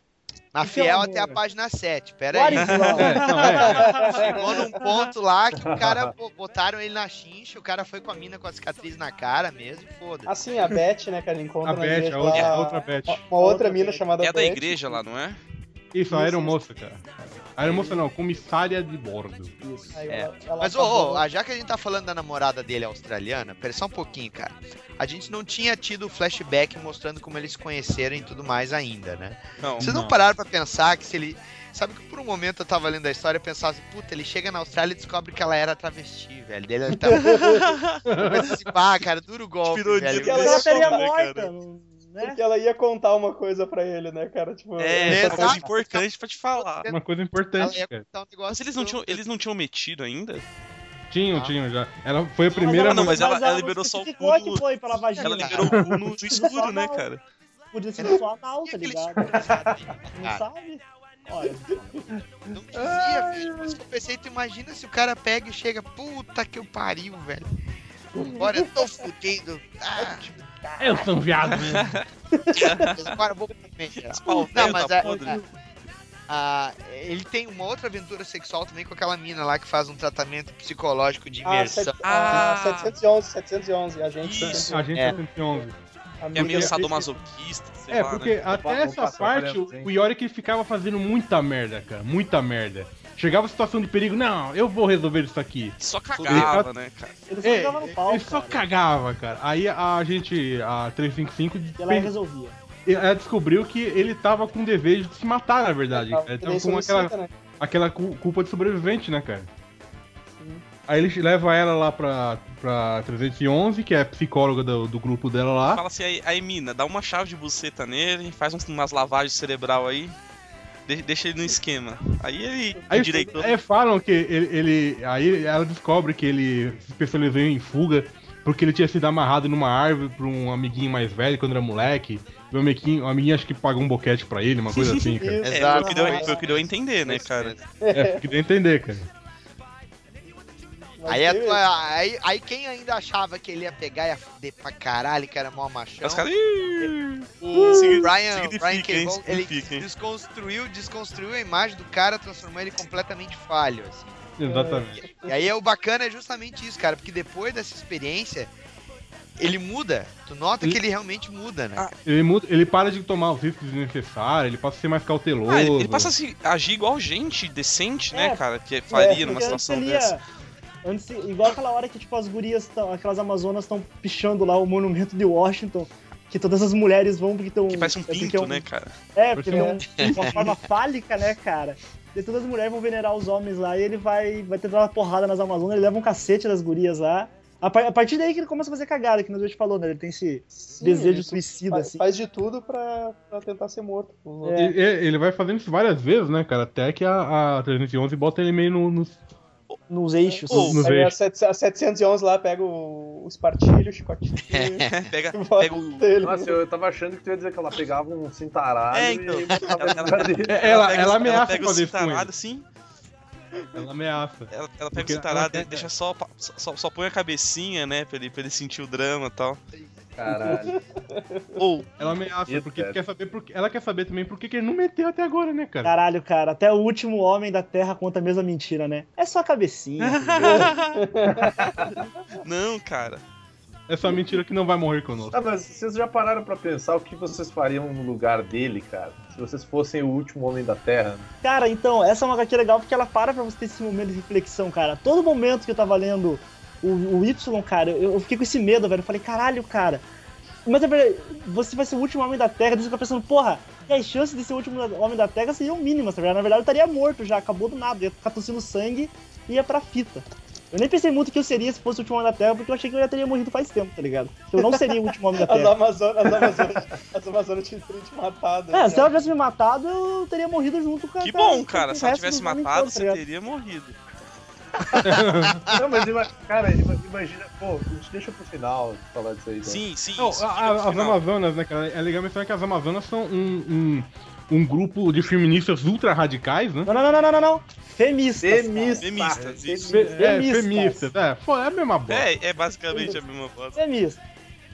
Mas Que fiel até a página 7, pera aí. É, é. Chegou num ponto lá que o cara pô, botaram ele na chincha, o cara foi com a mina com a cicatriz na cara mesmo, foda-se. Assim, a Beth, né, que ela encontra A na Beth, igreja a outra, lá, outra Beth. Uma, outra mina Beth. chamada É da Beth. igreja lá, não é? Isso, a Isso, aeromoça, cara. Aeromoça não, comissária de bordo. Aí É. Mas, ô, ah, já que a gente tá falando da namorada dele australiana, pera só um pouquinho, cara. A gente não tinha tido flashback mostrando como eles se conheceram e tudo mais ainda, né? Não. Vocês não, Não. pararam pra pensar que se ele. Sabe que por um momento eu tava lendo a história e pensava assim, puta, ele chega na Austrália e descobre que ela era travesti, velho. Dele ele tá. Mas assim, pá, cara, duro golpe, velho. ela estaria né, morta, cara? Né? Porque ela ia contar uma coisa pra ele, né, cara? Tipo, É, Exato. coisa importante pra te falar. Uma coisa Ela importante, cara. um. Mas eles não tinham, eles não tinham metido ainda? Tinham, Ah. tinham já. Ela foi a primeira. não, mas ela- ela não liberou só o cu que do- foi pela vagina. Ela liberou o cu no, no escuro, né, cara? Podia ser só anal, E tá ligado? Não sabe? Olha, Não dizia, velho. Mas que eu pensei, tu imagina se o cara pega e chega, puta que eu pariu, velho. Agora eu tô fudido. Ah, Eu sou um viado mesmo. agora eu vou comer. pau Não, mas tá é- podre. é- ah, ele tem uma outra aventura sexual também com aquela mina lá que faz um tratamento psicológico de a, imersão. sete- a Ah. 711, 711, a gente Isso. 711. A gente É. é 111. Que é Amiga, meio sadomasoquista, sei É, lá, porque né? até essa parte o, Yorick ele ficava fazendo muita merda, cara. Muita merda. Chegava a situação de perigo, não, eu vou resolver isso aqui. Só cagava, né, cara? Ele só É, jogava no pau, ele só cara. cagava, cara. Aí a gente, a 355, E ela resolvia. ela descobriu que ele tava com desejo de se matar, na verdade. Tava- Ele tava com solicita, aquela, né? aquela cu- culpa de sobrevivente, né, cara? Aí ele leva ela lá pra, pra 311, que é a psicóloga do, do grupo dela lá. Fala assim, aí, aí mina, dá uma chave de buceta nele, faz uns- umas lavagens cerebral aí, deixa ele no esquema. Aí ele, Aí o diretor... é, falam que ele, ele- Aí ela descobre que ele se especializou em fuga porque ele tinha sido amarrado numa árvore pra um amiguinho mais velho quando era moleque. E o amiguinho, o amiguinho acho que pagou um boquete pra ele, uma coisa assim, cara. É, Exato. foi o que deu, foi o que deu a entender, né, cara? É, que deu a entender, cara. Aí, a teve- tua- aí, aí quem ainda achava que ele ia pegar e ia fuder pra caralho, que era mó machão, Os caras... "Ih, o Brian, Cable, ele significa, hein." desconstruiu, desconstruiu a imagem do cara, transformou ele completamente falho, assim. Exatamente. E aí o bacana é justamente isso, cara, porque depois dessa experiência, ele muda. Tu nota Ele- que ele realmente muda, né? Ah, Ele, muda, ele para de tomar os riscos desnecessários, ele passa a ser mais cauteloso. Ah, ele, ele passa a se agir igual gente, decente, né, É, cara? Que faria É, numa situação ele ia- dessa. Antes, igual aquela hora que, tipo, as gurias, tão, aquelas amazonas estão pichando lá o monumento de Washington, que todas as mulheres vão porque estão... Que parece um é porque pinto, é um- né, cara? É, porque tem um- uma forma fálica, né, cara? E todas as mulheres vão venerar os homens lá e ele vai, vai tentar uma porrada nas Amazonas, ele leva um cacete das gurias lá. A, par- a partir daí que ele começa a fazer cagada, que a gente falou, né? Ele tem esse Sim, desejo suicida, faz, assim. faz de tudo pra, pra tentar ser morto. É. Ele, ele vai fazendo isso várias vezes, né, cara? Até que a, a 311 bota ele meio no, no- Nos eixos. Ô, nos Aí a, eixos. a 711 lá pega o, o espartilho, o chicotinho. pega, e pega o. dele. Nossa, eu tava achando que tu ia dizer que ela pegava um cintaralho É, então. e Ela-. É, Ela, pega, ela ameaça pega o fazer com cintaralho assim, Ela ameaça. ela, ela pega Porque o cintaralho, ela deixa só, só, só põe a cabecinha, né, pra ele, pra ele sentir o drama e tal. Caralho. Ou, Ela ameaça, porque quer saber por, ela quer saber também por que que ele não meteu até agora, né, cara? Caralho, cara, até o último homem da Terra conta a mesma mentira, né? É só a cabecinha. não, cara. Essa mentira que não vai morrer conosco. Ah, mas vocês já pararam pra pensar o que vocês fariam no lugar dele, cara? Se vocês fossem o último homem da Terra? Cara, então, essa é uma HQ legal porque ela para pra você ter esse momento de reflexão, cara. Todo momento que eu tava lendo o, o Y, cara, eu, eu fiquei com esse medo, velho. Eu falei, caralho, cara. Mas é verdade, você vai ser o último homem da Terra, você fica pensando, porra, e as chances de ser o último homem da Terra seriam mínimas, tá ligado? Na verdade, eu estaria morto já, acabou do nada, ia ficar tossindo sangue e ia pra fita. Eu nem pensei muito que eu seria se fosse o último homem da Terra, porque eu achei que eu já teria morrido faz tempo, tá ligado? Eu não seria o último homem da As Terra. Amazonas, as Amazonas, as Amazonas tinham teriam te matado. É, cara. se ela tivesse me matado, eu teria morrido junto com a Que bom, cara. o Se ela tivesse matado, todos, tá você ligado? teria morrido. Não, mas ima- cara, ima- imagina, pô, a gente deixa pro final falar disso aí. então. Sim, sim. Não, isso a- a- as final. Amazonas, né, cara? É legal mencionar que as Amazonas são um, um, um grupo de feministas ultra radicais, né? Não, não, não, não, não, não, não. Femistas. Femistas. Femistas, isso. Fe- é, Feministas. feministas, é. Pô, é a mesma bosta. É, é basicamente a mesma coisa. Femistas.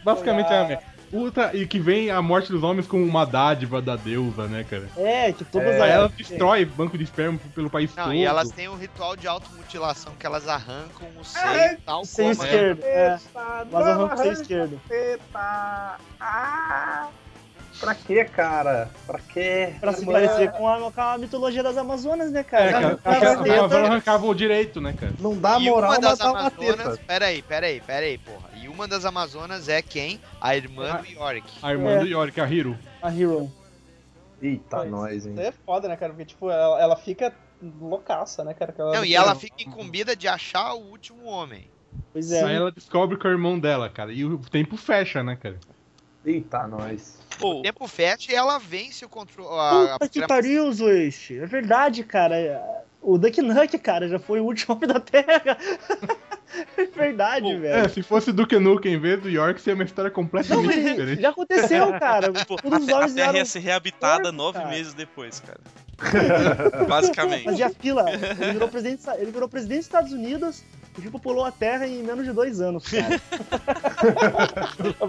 Basicamente é a mesma. Ultra, e que vem a morte dos homens como uma dádiva da deusa, né, cara? É, que todas É, Aí as- ela destrói banco de esperma pelo país Não, todo. e elas têm um ritual de automutilação que elas arrancam o seio Ai, tal Seio como é. esquerdo. É, Eita, mas não, arranca o seio esquerdo. Eita. Ah, pra quê, cara? Pra quê? Pra se Irmã- parecer com a, com a mitologia das Amazonas, né, cara? É, cara, Cara, teta- Amazonas arrancavam o direito, né, cara? Não dá E moral uma das Amazonas. teta. Peraí, peraí, peraí, porra. Uma das Amazonas é quem? A irmã do Yorick. A irmã É. do Yorick, a Hiro. A Hero. Eita, Mas nós, hein? Isso aí é foda, né, cara? Porque, tipo, ela, ela fica loucaça, né, cara? Ela Não, e ela fica incumbida de achar o último homem. Pois é. Aí ela descobre que é o irmão dela, cara. E o tempo fecha, né, cara? Eita, nós. Ou, O tempo fecha e ela vence o controle. A, a Puta que pariu, Zoist. É verdade, cara. O Duck Nuck, cara, já foi o último homem da Terra. É verdade, Pô, É, velho. se fosse Duke Nukem em vez do York, seria uma história Não, completamente mas diferente. já aconteceu, cara. pô, a, a Terra eram ia ser reabitada nove cara. meses depois, cara. Basicamente. Fazia fila. Ele virou presidente, ele virou presidente dos Estados Unidos e populou a Terra em menos de dois anos, cara.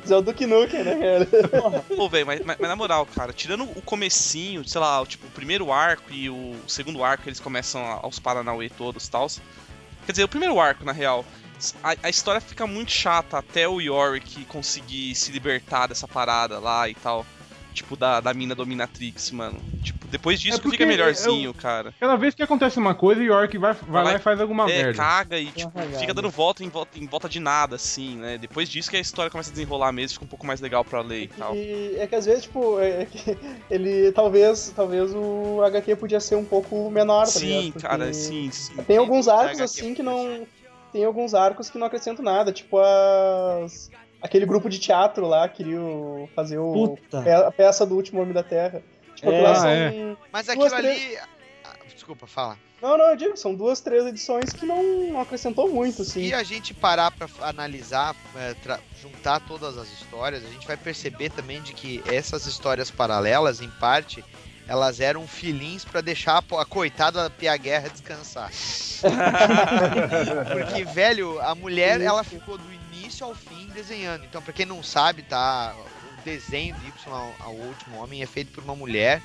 É o Duke Nukem, né, cara? Pô, velho, mas, mas- mas na moral, cara, tirando o comecinho, sei lá, o, tipo, o primeiro arco e o segundo arco, eles começam aos Paranauê todos e tal. Quer dizer, o primeiro arco, na real, a, a história fica muito chata até o Yorick conseguir se libertar dessa parada lá e tal. Tipo, da, da mina dominatrix, mano. Tipo, depois disso É fica melhorzinho, cara. Cada vez que acontece uma coisa, o York vai, vai, lá e faz alguma é, merda. caga e, Uma tipo, cagada. fica dando volta em, volta em volta de nada, assim, né? Depois disso que a história começa a desenrolar mesmo, fica um pouco mais legal pra ler e tal. E é que às vezes, tipo, é que ele talvez, talvez o HQ podia ser um pouco menor, tá ligado? Sim, Porque cara, sim, sim. Tem alguns arcos assim que não. Tem alguns arcos que não acrescentam nada, tipo as. Aquele grupo de teatro lá queria fazer o, Puta. a peça do último Homem da Terra. Tipo, É. são. é. Mas Duas, aquilo ali. Ah, Desculpa, fala. Não, não, eu digo, são duas, três edições que não, não acrescentou muito, assim. Se a gente parar pra analisar, é, tra- juntar todas as histórias, a gente vai perceber também de que essas histórias paralelas, em parte, elas eram filins pra deixar a coitada da Pia Guerra descansar. Porque, velho, a mulher, ela ficou do início ao fim desenhando. Então, pra quem não sabe, tá? O desenho do Y ao, ao último homem é feito por uma mulher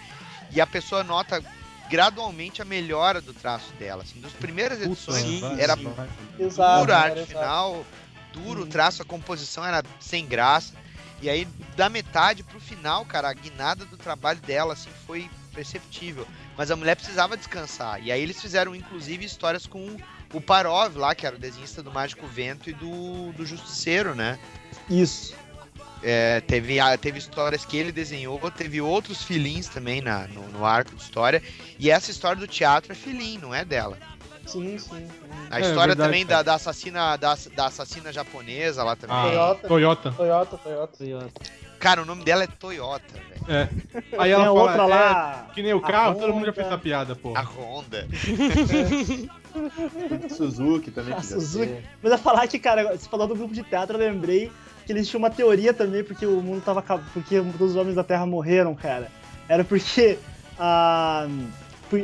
e a pessoa nota gradualmente a melhora do traço dela. Assim, das primeiras edições sim, era sim. Exato. dura a cara, arte exato. final, duro o Uhum. traço, a composição era sem graça. E aí, da metade pro final, cara, a guinada do trabalho dela, assim, foi perceptível. Mas a mulher precisava descansar. E aí eles fizeram, inclusive, histórias com o Parov lá, que era o desenhista do Mágico Vento e do, do Justiceiro, né? Isso. É, teve, teve histórias que ele desenhou, teve outros filins também na, no, no arco de história. E essa história do teatro é filim, não é dela. Sim, sim. A É, história verdade, também da, da assassina da, da assassina japonesa lá também. Ah, Toyota. Toyota. Toyota, Toyota. Cara, o nome dela é Toyota, velho. É. Aí Tem ela a fala, outra é, lá. que nem o a carro, todo mundo já Honda. fez essa piada, pô. A Honda. Suzuki também A Suzuki. ser. Mas eu falar que, cara, você falou do grupo de teatro, eu lembrei que eles tinham uma teoria também, porque o mundo tava acabando. Porque todos os homens da Terra morreram, cara. Era porque. ah,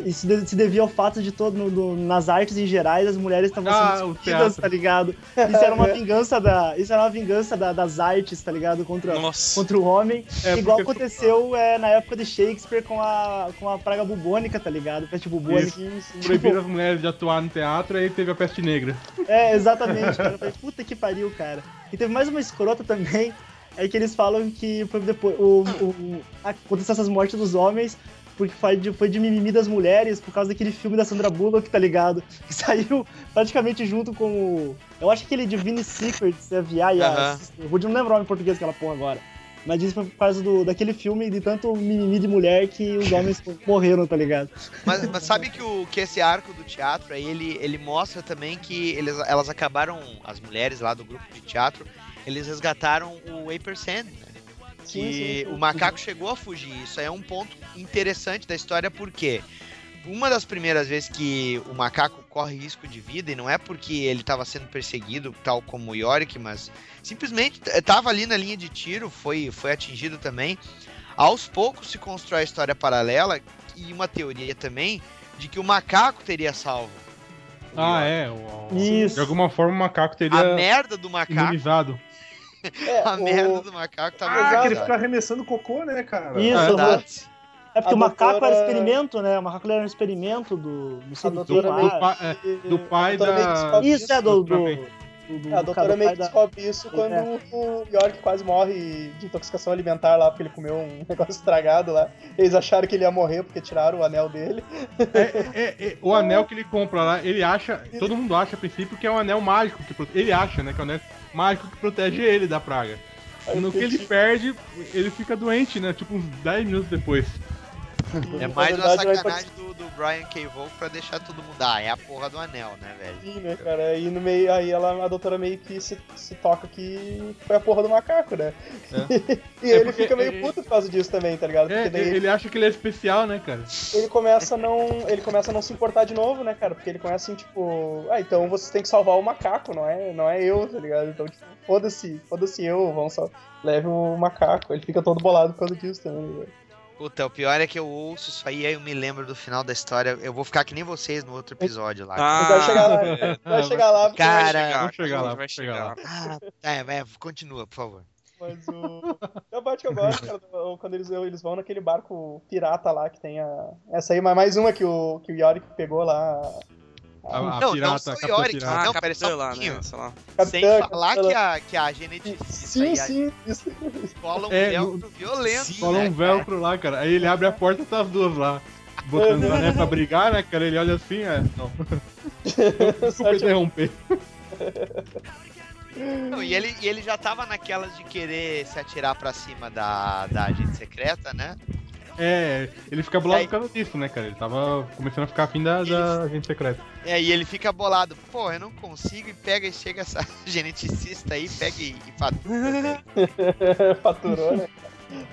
isso se devia ao fato de todo no- no- nas artes em gerais as mulheres estavam Ah, sendo despidas, tá ligado? Isso era uma vingança da, isso era uma vingança da- das artes, tá ligado? Contra, Nossa. contra o homem, É, igual aconteceu é, na época de Shakespeare com a, com a praga bubônica, tá ligado? Peste bubônica. Sim, sim. Proibiram as mulheres de atuar no teatro, aí teve a peste negra. É, exatamente, cara. Eu falei, puta que pariu, cara. E teve mais uma escrota também, é que eles falam que foi depois, o, o, aconteceu essas mortes dos homens porque foi de, foi de mimimi das mulheres por causa daquele filme da Sandra Bullock, tá ligado? Que saiu praticamente junto com o... Eu acho que aquele Divine Secrets, é VI, e a eu não lembro o nome em português que ela porra agora. Mas isso foi por causa do, daquele filme de tanto mimimi de mulher que os homens morreram, tá ligado? Mas, mas sabe que, o, que esse arco do teatro aí, ele, ele mostra também que eles, elas acabaram, as mulheres lá do grupo de teatro, eles resgataram o Aper Sand, né? Sim, que sim, sim. o macaco chegou a fugir. Isso aí é um ponto interessante da história, porque uma das primeiras vezes que o macaco corre risco de vida, e não é porque ele estava sendo perseguido, tal como o Yorick, mas simplesmente estava ali na linha de tiro, foi, foi atingido também. Aos poucos se constrói a história paralela e uma teoria também de que o macaco teria salvo. o Ah, Yorick. é. o- o- Isso. De alguma forma o macaco A teria merda do macaco, imunizado. É, a o- merda do macaco tava Ah, que ele fica arremessando cocô, né, cara? Isso, Ah. É porque A o macaco doutora- era experimento, né? O macaco era um experimento do, do lá. Do, pa- é, do pai da. Isso, é do. do. Do, do A doutora do meio que da- descobre isso quando É. o York quase morre de intoxicação alimentar lá, porque ele comeu um negócio estragado lá. Eles acharam que ele ia morrer porque tiraram o anel dele. É, é, é, o anel que ele compra lá, ele acha. Todo mundo acha a princípio que é um anel mágico. Que, prote- ele acha, né? Que é um anel mágico que protege ele da praga. No que ele fiquei, perde, ele fica doente, né? Tipo uns 10 minutos depois. É mais uma sacanagem do, do Brian K. Volk pra deixar todo mundo. Ah, é a porra do anel, né, velho? Sim, né, cara? Aí no meio, aí ela, a doutora meio que se, se toca que foi a porra do macaco, né? e É ele fica meio ele- puto por causa disso também, tá ligado? É, daí ele acha que ele é especial, né, cara? ele começa a não. Ele começa a não se importar de novo, né, cara? Porque ele começa assim, tipo, ah, então vocês têm que salvar o macaco, não é, não é eu, tá ligado? Então, tipo, foda-se, foda-se eu, vamos só. Leve o macaco. Ele fica todo bolado por causa disso também, velho. Puta, o pior é que eu ouço isso aí, aí eu me lembro do final da história. Eu vou ficar que nem vocês no outro episódio lá. Ah, vai chegar lá, vai, vai chegar lá, Cara, Vamos chegar lá, vai chegar chegar lá. Ah, é, vai, continua, por favor. Mas o. É a parte que eu gosto, cara, do- quando eles, eles vão naquele barco pirata lá que tem a. Essa aí, mas mais uma que o, que o Yorick pegou lá. A, a Não, não pirata, sou a capitã Yorick, pirata. Ah, Não, não, pera só um lá, né? Sei lá. Sem Capitã, falar capitã. que a, que a geneticista Sim, sim, isso. cola um É, velcro violento. Sim, Cola né, um velcro lá, cara. Aí ele abre a porta e tá as duas lá. Botando a né, pra brigar, né, cara? Ele olha assim, é. Não. Desculpa interromper. Não, e, ele, e ele já tava naquelas de querer se atirar pra cima da, da agente secreta, né? É, ele fica bolado Aí- por causa disso, né, cara? Ele tava começando a ficar afim da, da agente secreta. É, e ele fica bolado. Pô, eu não consigo e pega e chega essa geneticista aí, pega e, e fatura. Faturou, né?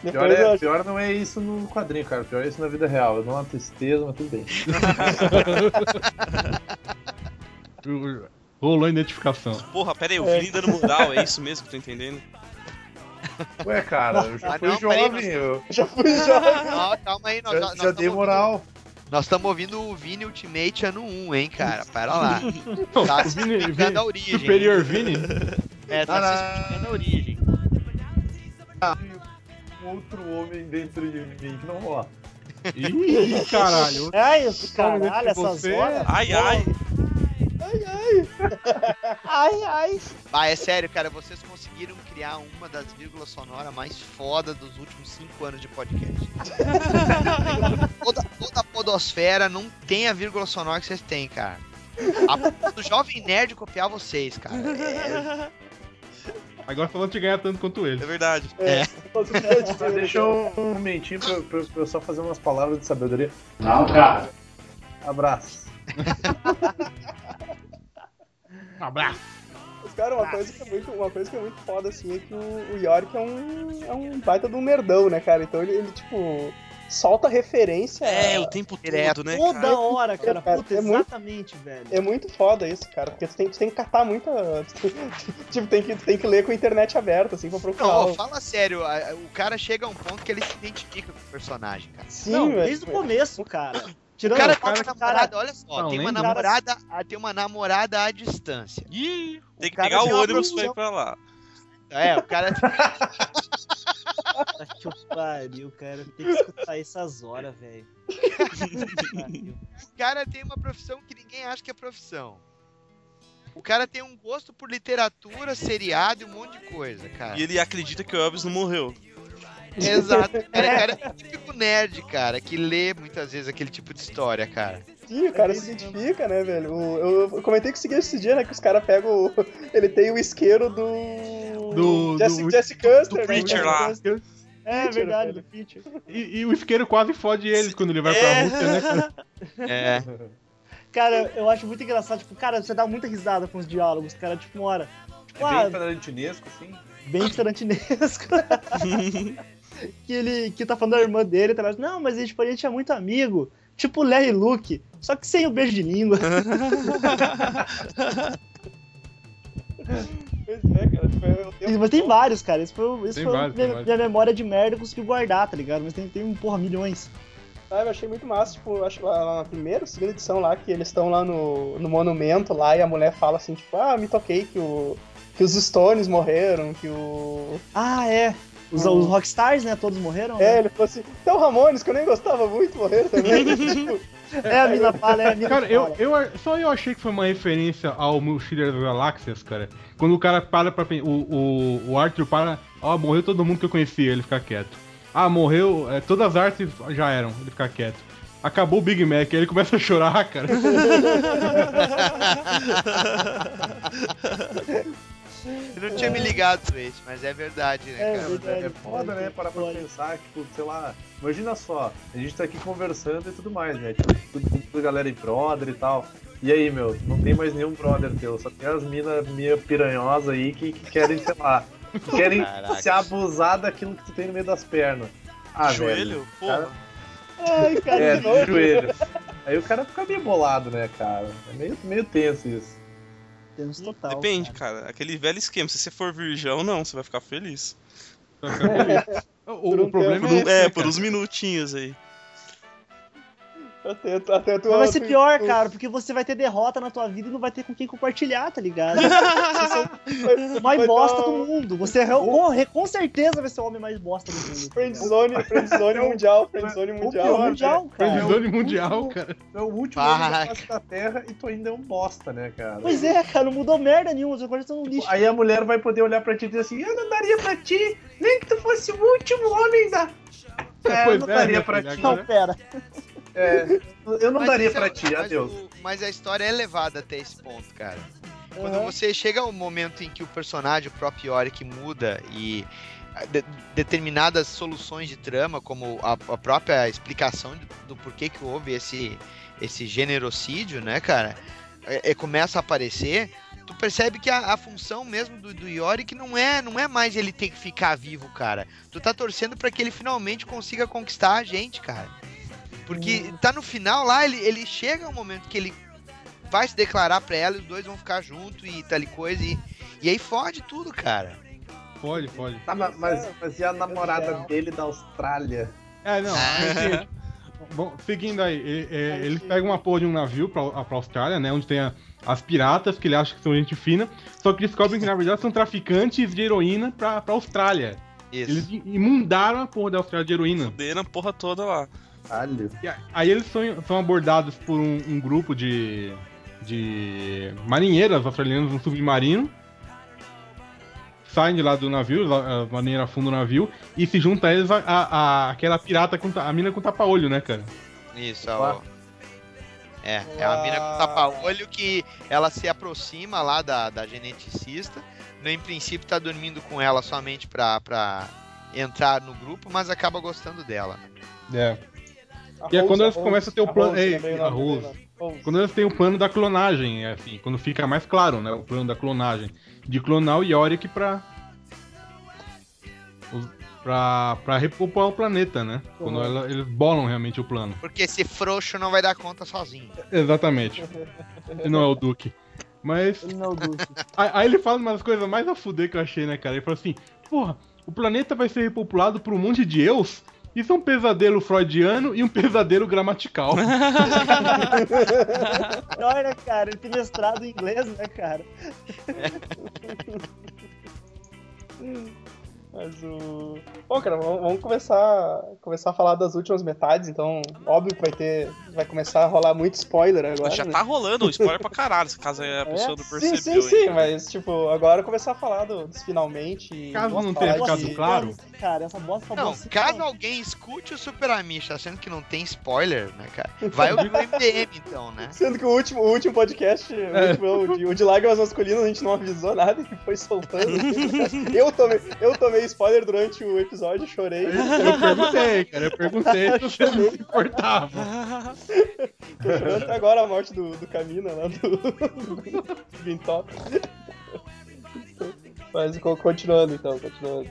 Pior, é, eu- pior não é isso no quadrinho, cara. Pior é isso na vida real. Eu dou uma tristeza, mas tudo bem. Rolou a identificação. Porra, pera aí, o Vini dando moral, é isso mesmo que eu tô entendendo? Ué, cara, eu já Ah, fui não, peraí, jovem, eu Já fui jovem. Não, calma aí, nós já, já, nós já dei tamo ouvindo- moral. Nós estamos ouvindo o Vini Ultimate ano 1, hein, cara? Pera lá. Não, Tá o se Vini- explicando Vini- a origem. Superior Vini? É, tá Ah, se explicando a origem. Um outro homem dentro de mim que não rola. Ih, caralho. Ai, Homem caralho, essas você. horas. Ai, ai. Ai, ai. Ah, é sério, cara, vocês conseguiram criar uma das vírgulas sonoras mais foda dos últimos 5 anos de podcast. toda, toda a podosfera não tem a vírgula sonora que vocês têm, cara. A do Jovem Nerd copiar vocês, cara. É, Agora só vão te ganhar tanto quanto É ele. verdade. É. Todo dia de Mas deixa eu um momentinho pra, pra- pra eu só fazer umas palavras de sabedoria. Não, cara. Abraço. Um abraço. Mas, cara, uma coisa, que é muito, uma coisa que é muito foda, assim, é que o, o Yorick é um, é um baita de um nerdão, né, cara? Então ele, ele, tipo, solta referência. É, o tempo Direto. todo, né? Toda cara? hora, cara. Cara, Puta, é muito- exatamente, velho. É muito foda isso, cara, porque tu tem, tu tem que catar muita. tipo, tem que, tem que ler com a internet aberta, assim, pra procurar. Não, o- fala sério, o cara chega a um ponto que ele se identifica com o personagem, cara. Sim, Não, velho. desde o começo, cara. O Tirando cara o tem uma namorada, olha só, Não, tem uma namorada, ah, tem uma namorada à distância. Ih, tem que cara pegar o ônibus pra ir profissão. pra lá. É, o cara Puta que pariu, cara. Tem que escutar essas horas, velho. O cara tem uma profissão que ninguém acha que é profissão. O cara tem um gosto por literatura, seriado e um monte de coisa, cara. E ele acredita que o Elvis não morreu. Exato. Cara, cara é um típico nerd, cara, que lê muitas vezes aquele tipo de história, cara. Sim, o cara se identifica, né, velho? O- eu, eu comentei seguinte esse dia, né? Que os caras pegam. o- Ele tem o isqueiro do. Do- Jesse, do- Jesse Custer, do né? Preacher lá. É verdade, do. E, e o isqueiro quase fode ele quando ele vai pra É. Rússia, né, cara? É. Cara, eu acho muito engraçado. Tipo, cara, você dá muita risada com os diálogos, cara. Tipo, uma hora. Tipo, É ah, bem tarantinesco, assim. bem tarantinesco. que ele que tá falando da irmã dele, tá ligado? Não, mas a gente, tipo, a gente é muito amigo. Tipo Larry e Luke, só que sem o beijo de língua. Pois é, cara. Mas tem vários, cara. Isso foi, isso foi vários, minha, minha memória de merda eu consegui guardar, tá ligado? Mas tem, tem um porra milhões. Ah, eu achei muito massa, tipo, acho que lá na primeira, segunda edição lá, que eles estão lá no, no monumento lá e a mulher fala assim, tipo, ah, me toquei que, o, que os Stones morreram, que o. Ah, é. Os, Hum. os Rockstars, né? Todos morreram? É, né? ele falou assim, até o Ramones, que eu nem gostava muito, morreram também. tipo, É, a mina fala, é a mina Cara, eu, eu, só eu achei que foi uma referência ao Mochileiro das Galáxias, cara. Quando o cara para pra. O, o, o Arthur para. Ó, morreu todo mundo que eu conhecia, ele fica quieto. Ah, morreu. é, todas as artes já eram, ele fica quieto. Acabou o Big Mac, aí ele começa a chorar, cara. Eu não tinha me ligado pra isso, mas é verdade, né, É cara? verdade. É foda, né? Parar pra pensar, tipo, sei lá, imagina só, a gente tá aqui conversando e tudo mais, né? Tipo, tudo, tudo galera em brother e tal. E aí, meu, não tem mais nenhum brother teu, só tem as minas minha piranhosa aí que, que querem, sei lá, que querem Caraca. se abusar daquilo que tu tem no meio das pernas. Ah, Joelho? Cara, Porra. Ai, cara, É, de novo. no joelho. Aí o cara fica meio bolado, né, cara? É meio, meio tenso isso. Temos total. Depende, cara. Aquele velho esquema. Se você for virgão, não, você vai ficar feliz. O, Por um o problema Por é, esse, é, né, por cara? uns minutinhos aí. Até, até tu, Mas vai ser pior, cara, porque você vai ter derrota na tua vida e não vai ter com quem compartilhar, tá ligado? Você ser o mais Vai bosta do um- mundo. Você é, com, com certeza vai ser o homem mais bosta do mundo. Friendzone, friendzone mundial, friendzone o mundial. pior, Mundial, cara. Friendzone mundial, cara. É o último homem da Terra e tu ainda é um bosta, né, cara? Pois é, cara, não mudou merda nenhuma, coisas estão no lixo. Aí a mulher vai poder olhar pra ti e dizer assim: Eu não daria pra ti, nem que tu fosse o último homem da. É, eu Pois não é, daria né, pra ti. Não, pera. É, eu não Mas daria isso é- pra ti, mas adeus. o- Mas a história é levada até esse ponto, cara. Quando Aham. você chega ao momento em que o personagem, o próprio Yorick, muda e ah, de- determinadas soluções de trama, como a, a própria explicação de- do porquê que houve esse, esse generocídio, né, cara, é, é- começa a aparecer, tu percebe que a, a função mesmo do, do Yorick não é, não é mais ele ter que ficar vivo, cara. Tu tá torcendo pra que ele finalmente consiga conquistar a gente, cara. Porque tá no final lá, ele, ele chega um momento que ele vai se declarar pra ela e os dois vão ficar juntos e tal e coisa. E, e aí fode tudo, cara. Pode, pode. Tá, mas, mas, e a namorada dele da Austrália? É, não. mas, tipo, Bom, seguindo aí, e- e- eles pegam uma porra de um navio pra, pra Austrália, né? Onde tem a- as piratas, que ele acha que são gente fina, só que descobrem que na verdade são traficantes de heroína pra, pra Austrália. Isso. Eles imundaram a porra da Austrália de heroína. Fuderam a porra toda lá. Caralho. E aí eles são, são abordados por um, um grupo de, de marinheiras australianas no submarino. Saem de lá do navio, a a marinheira afunda o navio e se junta a eles a, a- a- aquela pirata com a mina com tapa-olho, né, cara? Isso, é o... É, é a mina com tapa-olho que ela se aproxima lá da, da geneticista. No, em princípio tá dormindo com ela somente pra, pra entrar no grupo, mas acaba gostando dela. É. A E é quando Rose, começam a ter o plano- a Rose. Rose. Quando eles têm o plano da clonagem, é assim, quando fica mais claro, né? O plano da clonagem. De clonar o Yorick pra. Pra, pra repopular o planeta, né? Quando ela- eles bolam realmente o plano. Porque esse frouxo não vai dar conta sozinho. Exatamente. E não é o Duque. Mas. Ele não é o Duque. Aí, aí ele fala uma das coisas mais a fuder que eu achei, né, cara? Ele falou assim: Porra, o planeta vai ser repopulado por um monte de eus? Isso é um pesadelo freudiano e um pesadelo gramatical. Olha, cara, ele tem mestrado em inglês, né, cara? Mas o. Bom, cara, vamos, começar, começar a falar das últimas metades, então, óbvio que vai ter. Vai começar a rolar muito spoiler agora. Já né? tá rolando spoiler pra caralho, se caso a pessoa não Sim, percebeu. sim, sim, ainda. mas, tipo, agora começar a falar do- dos finalmente. e Caso não tenha ficado de- claro. Cara, essa bosta Não, assim, caso cara. alguém escute o Super Amish achando que não tem spoiler, né, cara? Vai ouvir o MDM então, né? Sendo que o último, o último podcast, É. o, último, o, de, o de Lágrimas Masculinas, a gente não avisou nada e foi soltando. eu, tomei, eu tomei spoiler durante o episódio, chorei. Eu perguntei, cara, eu perguntei você não se importava. Até agora a morte do, do Camina lá do, do Gintop. Mas co- continuando então, continuando.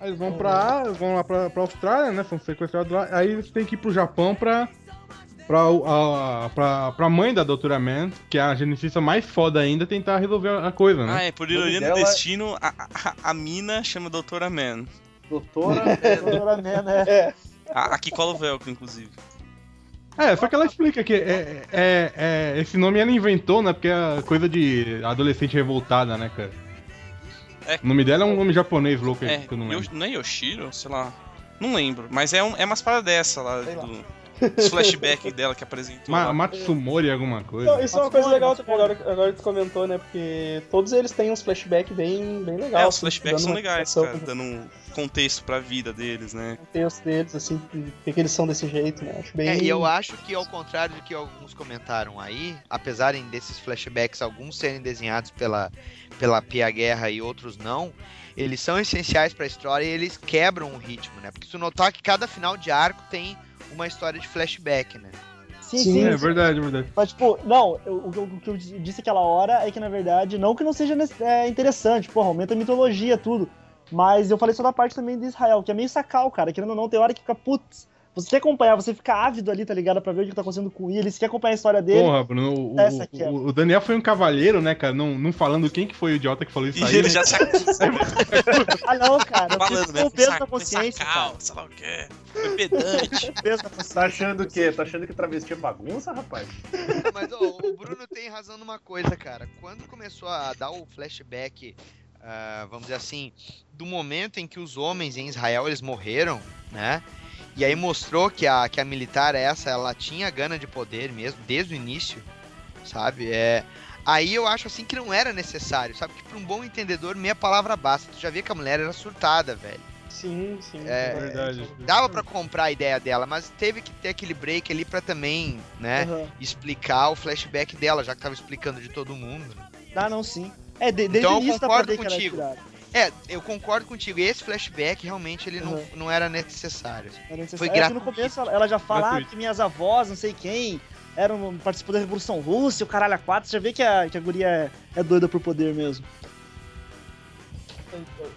Aí eles vão pra, vão lá pra, pra Austrália, né? São sequestrados lá. Aí eles têm que ir pro Japão pra. Pra, o- a, pra, pra mãe da Doutora Man, que é a geneticista mais foda ainda, tentar resolver a coisa, Ah, né? é, por ironia do dela é- destino, a, a, a mina chama Doutora Man. Doutora. Doutora Man, né? É, A, a que cola o velcro, inclusive. É, só que ela explica que é, é, é- esse nome ela inventou, né? Porque é coisa de adolescente revoltada, né, cara? É. O nome dela é um nome japonês louco aí, É, que eu não lembro. Não é Yoshiro? Sei lá. Não lembro. Mas é, um, é umas paradas dessa lá, Sei lá. do, dos flashbacks dela que apresentou. Ma lá. Matsumori alguma coisa. Então, isso é uma coisa legal também, agora, agora que tu comentou, né? Porque todos eles têm uns flashbacks bem, bem legais. É, os assim, flashbacks são legais, cara, dando um contexto pra vida deles, né? pro texto deles, assim, por que, que eles são desse jeito, né? Acho bem. É, e eu acho que ao contrário do que alguns comentaram aí, apesar desses flashbacks alguns serem desenhados pela, pela Pia Guerra e outros não, eles são essenciais pra história e eles quebram o ritmo, né? Porque se tu notar que cada final de arco tem uma história de flashback, né? Sim, Sim, sim. É verdade, é verdade. Mas, tipo, não, eu- o, que eu- o que eu disse aquela hora é que, na verdade, não que não seja é, interessante, porra, aumenta a mitologia, tudo. Mas eu falei só da parte também de Israel, que é meio sacal, cara. Querendo ou não, tem hora que fica, putz, Você quer acompanhar, você fica ávido ali, tá ligado? Pra ver o que tá acontecendo com ele, você quer acompanhar a história dele. Porra, Bruno, o, o- é. o- Daniel foi um cavalheiro, né, cara? Não, não falando quem que foi o idiota que falou isso E aí. ele né? já se? Ah, não, cara. falando, né? o peso Foi da consciência, sacal, sei lá o quê. Foi pedante. Tá achando o quê? Tá achando que travesti é bagunça, rapaz? Mas ó, o Bruno tem razão numa coisa, cara. Quando começou a dar o flashback, ah, vamos dizer assim, do momento em que os homens em Israel eles morreram, né? E aí mostrou que a, que a militar essa, ela tinha gana de poder mesmo, desde o início, sabe? É, aí eu acho assim que não era necessário, sabe? Que pra um bom entendedor, meia palavra basta. Tu já via que a mulher era surtada, velho. Sim, sim. É, verdade. Dava pra comprar a ideia dela, mas teve que ter aquele break ali pra também, né? Aham. explicar o flashback dela, já que tava explicando de todo mundo. Dá, não, sim. É, de, desde Então, o eu início pra concordo é contigo. É, eu concordo contigo. Esse flashback realmente ele não, Uhum. não era necessário. Era necessário. Foi É que no gratuito. começo ela, já fala ah, Gratuito. que minhas avós, não sei quem, eram, participou da Revolução Russa, e o caralho a quatro. Você já vê que a, que a guria é, é doida por poder mesmo.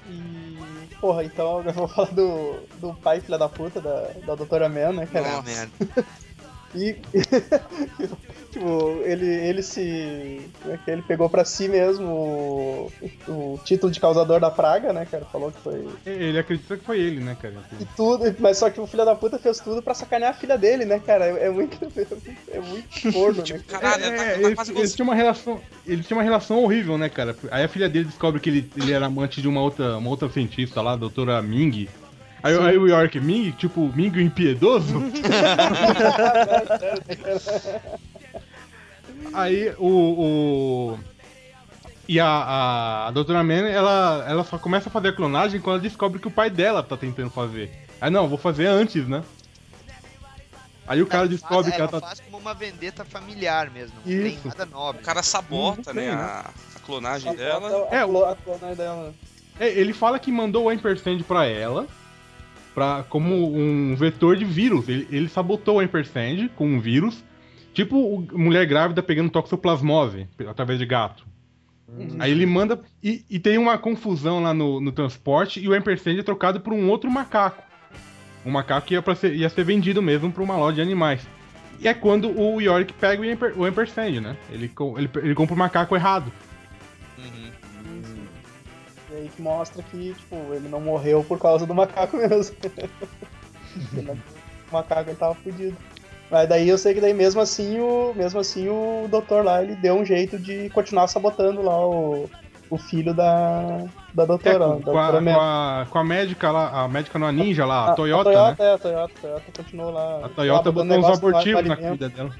E. Porra, então eu vou falar do, do pai, filha da puta, da, da doutora Man, né, cara? Ah, Nossa. merda. E. tipo, ele, ele se. Como é que é? ele pegou pra si mesmo o, o título de causador da praga, né, cara? Falou que foi. Ele acredita que foi ele, né, cara? E tudo, mas só que o filho da puta fez tudo pra sacanear a filha dele, né, cara? É, é muito. É muito corno, né? Tipo, cara? caralho, É, tá, tá quase eles gostoso. tinham uma relação, ele tinha uma relação horrível, né, cara? Aí a filha dele descobre que ele, ele era amante de uma outra, uma outra cientista lá, a doutora Ming. Aí, aí o York, Ming, tipo, Ming o impiedoso? aí o. o... E a, a, a doutora Man, ela, ela só começa a fazer a clonagem quando ela descobre que o pai dela tá tentando fazer. Aí não, vou fazer antes, né? Aí o cara Ela descobre faz, que ela ela tá. faz como uma vendetta familiar mesmo. Não Isso. tem nada nobre. O cara sabota, né, né? a, a clonagem A- dela. a- É, a- clonagem dela. É, ele fala que mandou o ampersand pra ela, pra, como um vetor de vírus. Ele, ele sabotou o ampersand com um vírus, tipo o- mulher grávida pegando toxoplasmose através de gato. Aí ele manda. E, e tem uma confusão lá no, no transporte e o ampersand é trocado por um outro macaco. Um macaco que ia, ser, ia ser vendido mesmo pra uma loja de animais. E é quando o Yorick pega o, amper, o ampersand, né? Ele, ele, ele compra o macaco errado. Uhum. Aí que mostra que, tipo, ele não morreu por causa do macaco mesmo. o macaco ele tava fudido. Mas daí eu sei que daí mesmo assim o. Mesmo assim o doutor lá, ele deu um jeito de continuar sabotando lá o, o filho da. Da É, doutora. com, da com, doutora a, Man. com, a, com a médica lá, a médica não, a ninja lá, a, A- Toyota, a né? Toyota, é, a Toyota, a Toyota continuou lá. A lá Toyota botando botou uns lá abortivos na comida dela.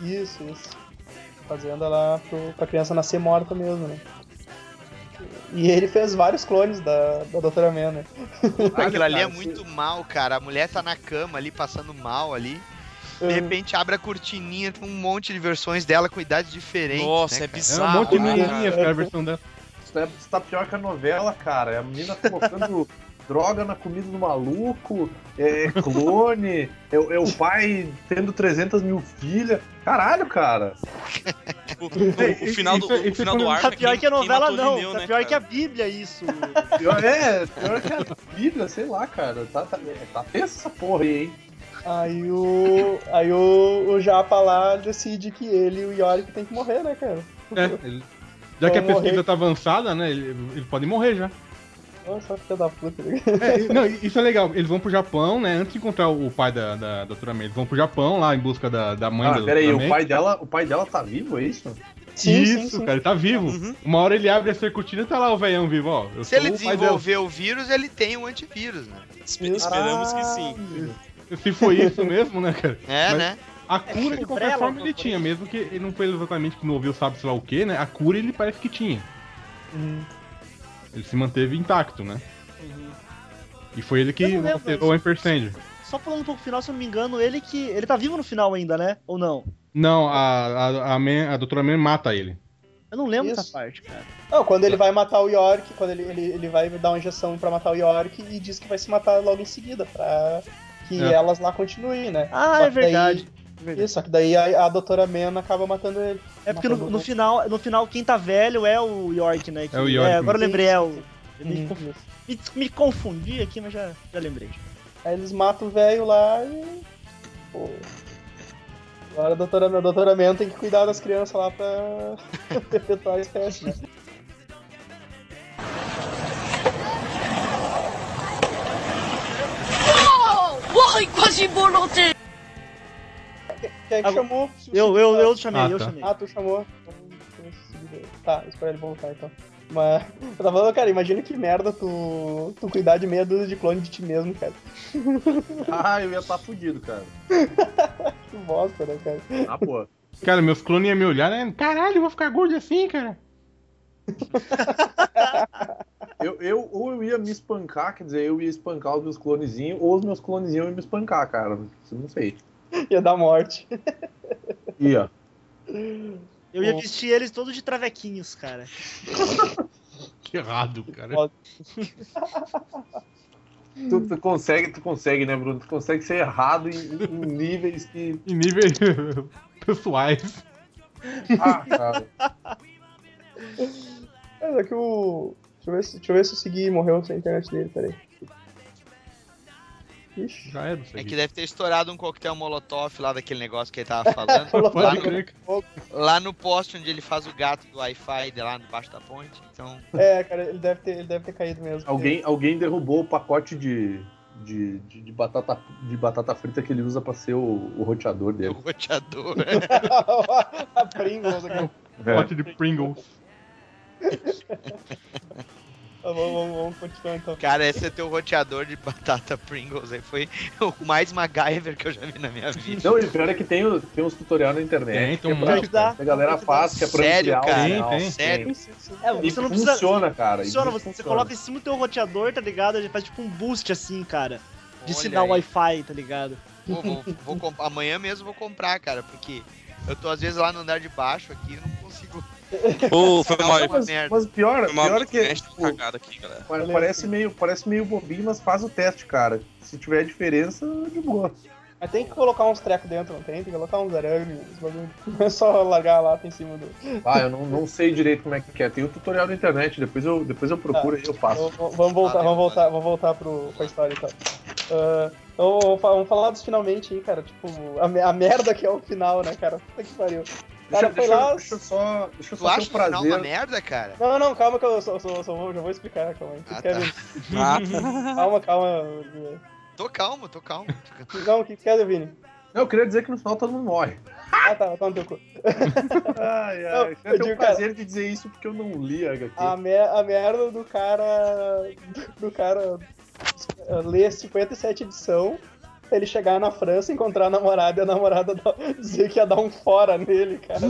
Isso, isso. Fazendo lá pro, pra criança nascer morta mesmo, né? E ele fez vários clones da, da Doutora Man, né? Aquilo ali é muito mal, cara. A mulher tá na cama ali, passando mal ali. De Uhum. repente abre a cortininha, tem um monte de versões dela com idades diferentes. Nossa, né, é cara? É bizarro. um monte de né, menininha, cara, a versão dela. Isso, é, isso tá pior que a novela, cara. A menina colocando droga na comida do maluco, é clone, é, é o pai tendo 300 mil filhas. Caralho, cara. O, o- o final do, Isso- o isso final é do arco Tá é pior que a novela, não. Lineu, Tá né, pior que a? Bíblia, isso. Pior, é, pior que a Bíblia, sei lá, cara. Tá, tá, tá tensa essa porra aí, hein? Aí o. Aí o, o Japa lá decide que ele e o Yorick tem que morrer, né, cara? É, ele- já que a Vão pesquisa morrer. tá avançada, né? Ele, ele pode morrer já. Nossa, filha da puta, né? É, não, isso é legal. Eles vão pro Japão, né? Antes de encontrar o pai da, da doutora May, eles vão pro Japão lá em busca da, da mãe da Ah, pera aí, doutora o May. pai, dela, o pai dela tá vivo, é isso? Sim, Isso, sim, sim. cara, ele tá vivo. Uhum. Uma hora ele abre essa cortina e tá lá o velhão vivo, ó. Eu Se ele desenvolver o vírus, ele tem o antivírus, né? Espe- Esperamos que sim. Se foi isso mesmo, né, cara? É, Mas- né? A cura, de qualquer forma, ele tinha, coisa mesmo que ele não foi exatamente que não ouviu sabe sei lá o que, né? A cura ele parece que tinha. Uhum. Ele se manteve intacto, né? Uhum. E foi ele que alterou o Ampersand. Só falando um pouco final, se eu não me engano, ele que. Ele tá vivo no final ainda, né? Ou não? Não, a, a, a, Man- a doutora Man mata ele. Eu não lembro Isso. dessa parte, cara. Não, quando ele vai matar o York, quando ele, ele, ele vai dar uma injeção pra matar o York e diz que vai se matar logo em seguida, pra que É. elas lá continuem, né? Ah, é que daí- verdade. É verdade. Isso, só que daí a, a doutora Man acaba matando ele. É porque no, no final, no final, quem tá velho é o York, né? que- É o York agora eu lembrei, é o. eu Uhum. Me, me, me confundi aqui, mas já, já lembrei. Aí eles matam o velho lá e. Pô. Agora a doutora, a doutora Men tem que cuidar das crianças lá pra perpetuar a espécie, né? Quem é que Ah, chamou? Eu, eu, eu chamei, Ah, eu tá. chamei. Ah, tu chamou. Tá, espera ele voltar então. Mas eu tava falando, cara, imagina que merda tu, tu cuidar de meia dúzia de clone de ti mesmo, cara. Ah, eu ia estar fudido, cara. Que bosta, né, cara? Ah, pô. Cara, meus clones iam me olhar, né? Caralho, eu vou ficar gordo assim, cara. Eu, eu, ou eu ia me espancar, quer dizer, eu ia espancar os meus clonezinhos, ou os meus clonezinhos iam me espancar, cara. Isso eu não sei. Ia dar morte. Ia. Eu ia vestir eles todos de travequinhos, cara. Que errado, cara. Tu, tu consegue, tu consegue, né, Bruno? Tu consegue ser errado em, em níveis que. Em níveis pessoais. Ah, cara. Mas é que o. Deixa eu ver se, deixa eu, ver se o Segui morreu sem a internet dele, peraí. Ixi. Já é do É que deve ter estourado um coquetel molotov lá daquele negócio que ele tava falando. Lá, no, lá no poste onde ele faz o gato do Wi-Fi de lá debaixo da ponte. Então, É, cara, ele deve ter, ele deve ter caído mesmo. Alguém, alguém derrubou o pacote de, de, de, de batata, de batata frita que ele usa pra ser o, o roteador o dele. roteador. a Pringles aqui. É. Pote de Pringles. Tá, Vamos, vamos, vamos continuar então. Cara, esse é teu roteador de batata Pringles aí. Foi o mais MacGyver que eu já vi na minha vida. Não, e o pior é que tem, tem uns tutoriais na internet. Tem, tem um que é pra- monte. Dá. que a galera faz, que é pra Sério, cara? sinal. Tem, tem. Sério? É, você não precisa. funciona, cara. Funciona, você, você funciona. coloca em cima do teu roteador, tá ligado? Ele faz tipo um boost assim, cara. De Olha sinal. Wi-Fi, tá ligado? Vou, vou, vou comp- Amanhã mesmo vou comprar, cara, porque eu tô às vezes lá no andar de baixo aqui e não consigo. Ô, foi mal. Mas, merda. mas pior, Foi mal. pior é que Mestre tipo, aqui, parece, meio, parece meio bobinho, mas faz o teste, cara. Se tiver diferença, de boa. Mas tem que colocar uns trecos dentro, não tem? Tem que colocar uns arames, uns bagulho. Não é só largar lá em cima do. Ah, eu não, não sei direito como é que é. Tem o tutorial na internet, depois eu, depois eu procuro e eu v- Vamos voltar, Ah, vamos voltar, vamos voltar pro, pra história então. Ah, então vamos fa- vamos falar dos finalmente aí, cara. Tipo, a, a merda que é o final, né, cara? Puta que pariu. Deixa, Cara, foi deixa, lá. deixa eu só, deixa eu Tu só acha o o final uma prazer. merda, cara? Não, não, calma que eu só, só- só vou, já vou explicar, calma aí. Ah, Quer tá. Ah, Calma, calma. Tô calmo, tô calmo. Não, o que quer, Vini? Não, eu queria dizer que no final todo mundo morre. Ah, tá, tá no teu cu. Ai, Não, ai. eu Eu tenho o prazer de dizer isso porque eu não li a HQ. A, me a merda do cara. Do, cara ler 57 edição, ele chegar na França, encontrar a namorada e a namorada dizer que ia dar um fora nele, cara.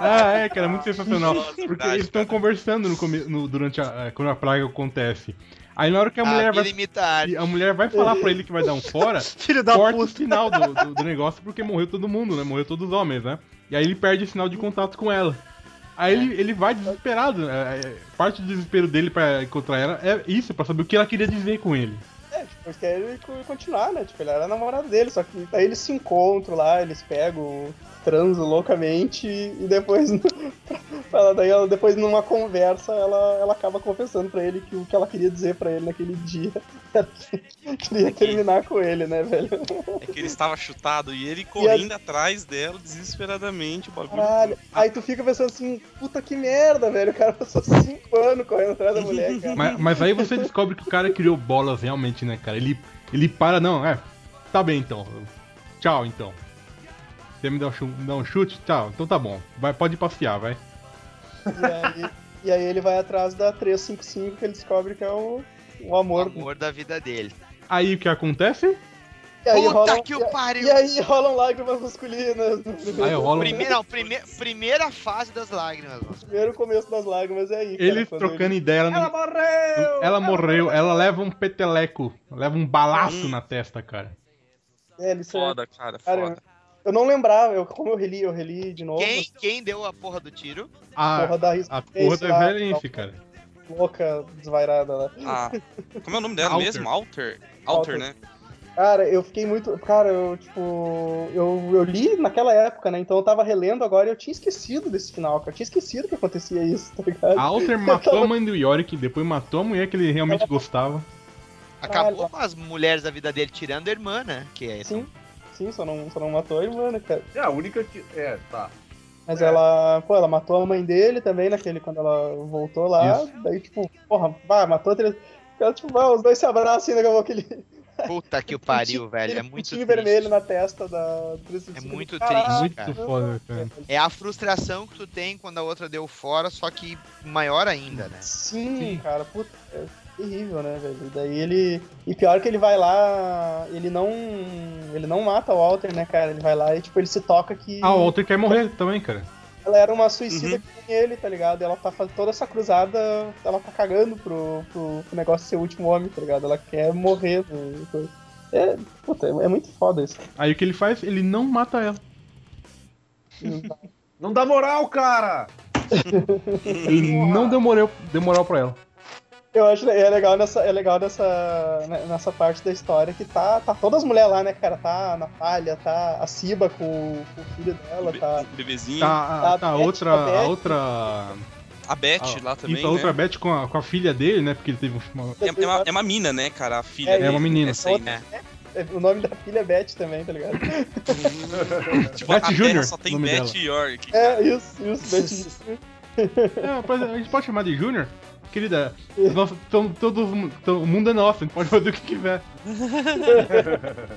Ah, é, cara, muito sensacional. Porque eles estão conversando no, no- durante a, eh, quando a praga acontece. Aí na hora que a A mulher vida vai. a mulher vai falar pra ele que vai dar um fora, Filho da corta o puta. sinal do, do- do negócio porque morreu todo mundo, né? Morreu todos os homens, né? E aí ele perde o sinal de contato com ela. Aí ele, ele vai desesperado. né? É, é, Parte do desespero dele pra encontrar ela é isso, pra saber o que ela queria dizer com ele. É, eles querem continuar, né? Tipo, ele era namorado dele, só que aí eles se encontram lá, eles pegam, transam loucamente e depois, ela, daí ela, depois numa conversa, ela, ela acaba confessando pra ele que o que ela queria dizer pra ele naquele dia era que queria terminar com ele, né, velho? é que ele estava chutado e ele correndo atrás dela desesperadamente. O bagulho. Caralho. Aí tu fica pensando assim, puta que merda, velho. O cara passou cinco anos correndo atrás da mulher, cara. Mas, mas aí você descobre que o cara criou bolas realmente, né, cara? Ele, ele para, não, é. Tá bem então. Tchau então. Você me dá um, chu- me dá um chute? Tchau, então tá bom. Vai, pode passear, vai. E aí, e aí ele vai atrás da 355 que ele descobre que é o, o O amor. amor da vida dele. Aí o que acontece? E aí Puta rolam, que o pariu! E aí rolam lágrimas masculinas. No primeiro, Aí rola um- Primeira, não, prime, primeira fase das lágrimas. mano. primeiro começo das lágrimas é aí. cara, Eles quando trocando ideia. Ela, Ela não- morreu! ela morreu, ela leva um peteleco, leva um balaço na testa, cara. ele- É, eles Foda, cara, Cara, foda. Eu não lembrava, eu, como eu reli, eu reli de novo. Quem, quem deu a porra do tiro? A, porra da a porra da lá, velhice, cara. louca, desvairada lá. Ah, como é o nome dela Alter. mesmo? Alter? Alter, Alter. né? Cara, eu fiquei muito. Cara, eu, tipo. Eu, eu li naquela época, né? Então eu tava relendo agora e eu tinha esquecido desse final, cara. Eu tinha esquecido que acontecia isso, tá ligado? A Alter matou a mãe do Yorick, depois matou a mulher que ele realmente gostava. Acabou com as mulheres da vida dele, tirando a irmã, né? Que é Sim, sim, só não, só não matou a irmã, né, cara? É a única que. É, tá. Mas É. ela, pô, ela matou a mãe dele também, naquele, quando ela voltou lá. Isso. Daí, tipo, porra, vai, matou três. Ela, tipo, vai, os dois se abraçam assim, daqui a pouco aquele. Puta que o pariu, velho. É muito pintinho triste. vermelho na testa da. É muito Caralho. triste, Muito cara. foda, cara. É a frustração que tu tem quando a outra deu fora, só que maior ainda, né? Sim, Sim. cara, puta, é terrível, né, velho? Daí ele. E pior que ele vai lá, ele não. Ele não mata o Walter, né, cara? Ele vai lá e, tipo, ele se toca que Ah, o Walter quer morrer também, cara. Ela era uma suicida Uhum. que ele, tá ligado? Ela tá fazendo toda essa cruzada, ela tá cagando pro, pro, pro negócio de ser o último homem, tá ligado? Ela quer morrer. né? É, puta, é muito foda isso. Aí o que ele faz? Ele não mata ela. Não dá moral, cara! Ele não deu moral, deu moral pra ela. Eu acho é legal nessa, é legal nessa, né, nessa parte da história que tá, tá todas as mulheres lá, né, cara? Tá a Natália, tá a Ciba com, com o filho dela, tá. O bebezinho. Tá, A a, tá Beth, outra. a Beth. A outra. A Beth a- lá também, Isso, a outra né? Beth com a, com a filha dele, né? Porque ele teve uma. É, é uma, é uma mina, né, cara? A filha É, dele. é uma menina. Essa aí, né? O nome da filha é Beth também, tá ligado? Tipo, Beth Terra só tem Beth dela. York. É, isso, isso, Beth. É, pode- a gente pode chamar de Júnior? Querida, tão, todo, tão- o mundo é nosso, a gente pode fazer o que quiser.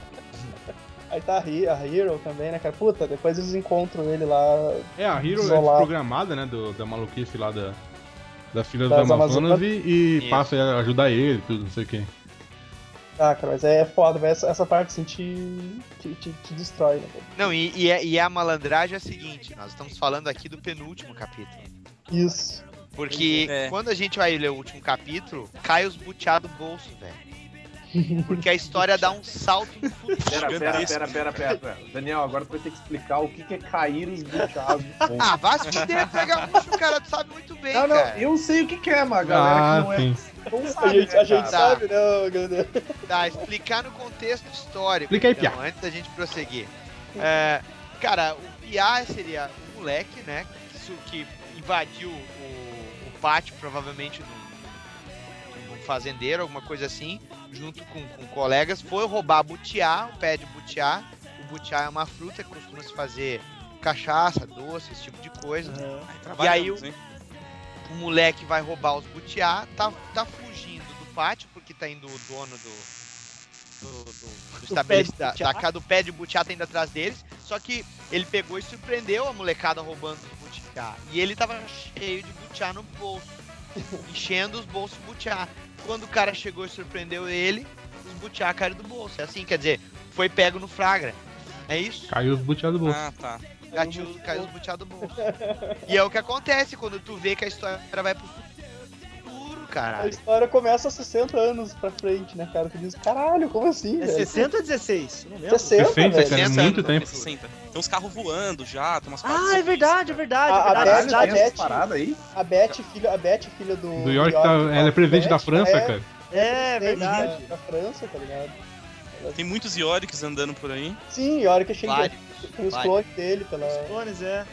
Aí tá a, He- a Hero também, né, cara? Puta, depois eles encontram ele lá. É, a Hero é Isolado. desprogramada, né? Do, da maluquice lá da, da filha Das das Amazonas Amazonas. e, e passa a ajudar ele, tudo, não sei o que. Ah, cara, mas é foda, velho. Essa, essa parte assim te, te, te, te destrói, né, cara? Não, e, e, é- e a malandragem é a seguinte, nós estamos falando aqui do penúltimo capítulo. Isso. Porque É. quando a gente vai ler o último capítulo, cai os buteados do bolso, velho. Porque a história dá um salto no futuro. Pera, pera, pera, pera, pera, pera. Daniel, agora tu vai ter que explicar o que que é cair os buteados. Ah, vá se fuder, pega bucho, cara, tu sabe muito bem, Não, não, cara. eu sei o que que é, mas a galera Ah, que não é. Não A sabe, gente, né, a gente cara? sabe, né, Gandalf? Tá, explicar no contexto histórico. Explica aí, então, Piá. Antes da gente prosseguir. É, cara, o Piá seria um moleque, né? Que invadiu o, o pátio, provavelmente num, num fazendeiro, alguma coisa assim, junto com, com colegas. Foi roubar butiá, o pé de butiá. O butiá é uma fruta que costuma se fazer cachaça, doce, esse tipo de coisa. Ai, E aí hein? o moleque vai roubar os butiá, tá, tá fugindo do pátio, porque tá indo o dono do. Do, do, do estabelecido, da, da casa do pé de butiá tá indo atrás deles. Só que ele pegou e surpreendeu a molecada roubando os butiá. E ele tava cheio de butiá no bolso, enchendo os bolsos de butiá. Quando o cara chegou e surpreendeu ele, os butiá caíram do bolso. É assim, quer dizer, foi pego no flagra. É isso? Caiu os buteados do bolso. Ah, tá. Gatilho caiu os butiá do bolso. E é o que acontece quando tu vê que a história vai pro futuro, A caralho. história começa 60 anos pra frente, né, cara? Tu diz, caralho, como assim, É velho? 60 ou 16? Eu não lembro. 60, 60, velho. cara, é 60 muito anos, tempo. 60. Tem uns carros voando já, tem umas Ah, é verdade, é verdade. A- é a verdade, Beth- é verdade. Beth- parada aí? A Beth, filha, a Beth, filha do. Do York, tá, ela é presidente da Beth, França, é, cara. É presidente verdade. Da, França, tá ligado? Tem muitos Yoriks andando por aí. Sim, Yorick é cheio de. Tem os clones dele pela. Os clones, é.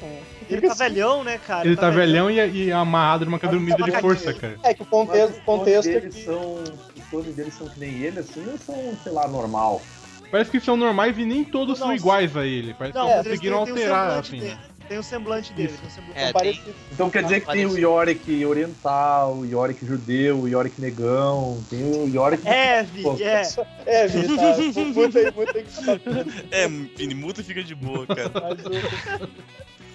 Com- Ele tá velhão, né, cara? Ele tá velhão e, e amarrado numa caderneta de força, cara. É que o contexto, contexto é que. deles são. Os clones deles são que nem ele, assim, ou são, sei lá, normal? Parece que são normais e nem todos são Não, iguais a ele. Parece Não, que conseguiram tem um alterar, assim. dele. né? Tem o semblante dele. Tem um semblante É, são parecidos. Então quer dizer que tem o Yorick oriental, o Yorick judeu, o Yorick negão, tem o Yorick. É, Vi, Pô, é. É, Vi, tá. Muito aí, você tá. É, Vini, muda e fica de boa, cara. Mas o,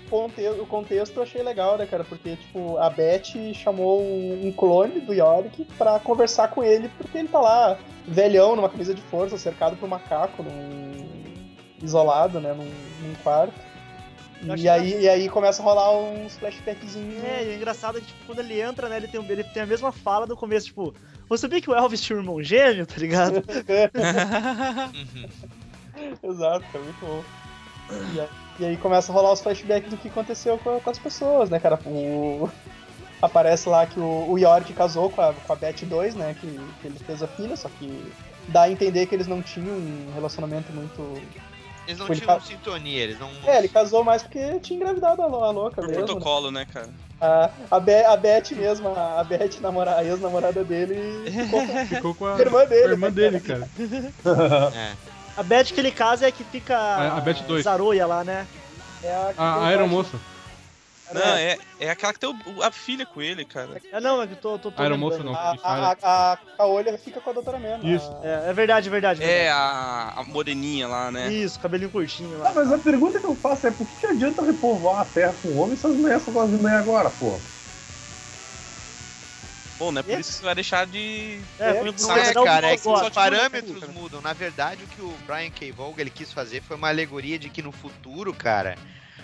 conte- o contexto eu achei legal, né, cara? Porque, tipo, a Beth chamou um, um clone do Yorick pra conversar com ele, porque ele tá lá, velhão, numa camisa de força, cercado por macaco, num... isolado, né, num, num quarto. E aí, e aí começa a rolar uns flashbackzinhos. É, e é engraçado que, tipo, quando ele entra, né, ele tem, ele tem a mesma fala do começo, tipo, você sabia que o Elvis tinha um irmão gêmeo, tá ligado? Uhum. Exato, é muito bom. E aí, e aí começa a rolar os flashbacks do que aconteceu com, com as pessoas, né, cara? O... Aparece lá que o, o Yorick casou com a, com a Beth 2, né? Que, que ele fez a filha, só que dá a entender que eles não tinham um relacionamento muito. Eles não Ele tinham tá- sintonia, eles não. É, ele casou mais porque tinha engravidado a, lou- a louca Por mesmo. né? protocolo, né, cara? A, a, Be a Beth mesmo, a Beth, namora, a ex-namorada dele, ficou com Ficou com a, a irmã dele. a irmã né, dele, cara? cara. É. A Beth que ele casa é a que fica. A- a Beth dois. Zaroia lá, né? É a, A, a aeromoça. Não, é, é aquela que tem o- a filha com ele, cara. É, não, é que eu tô. tô, tô A aeromoça não. A, a, a, a fica com a doutora mesmo. Isso. A- É, é verdade, é verdade. É verdade. a, a moreninha lá, né? Isso, cabelinho curtinho Ah, lá. mas a pergunta que eu faço é por que, adianta repovoar a Terra com homens se as mulheres só gostam de mulher agora, pô? Bom, não é por É. isso que você vai deixar de. É, É, Não é, cara, é que os parâmetros cara. mudam. Na verdade, o que o Brian K. Vogel ele quis fazer foi uma alegoria de que no futuro, cara,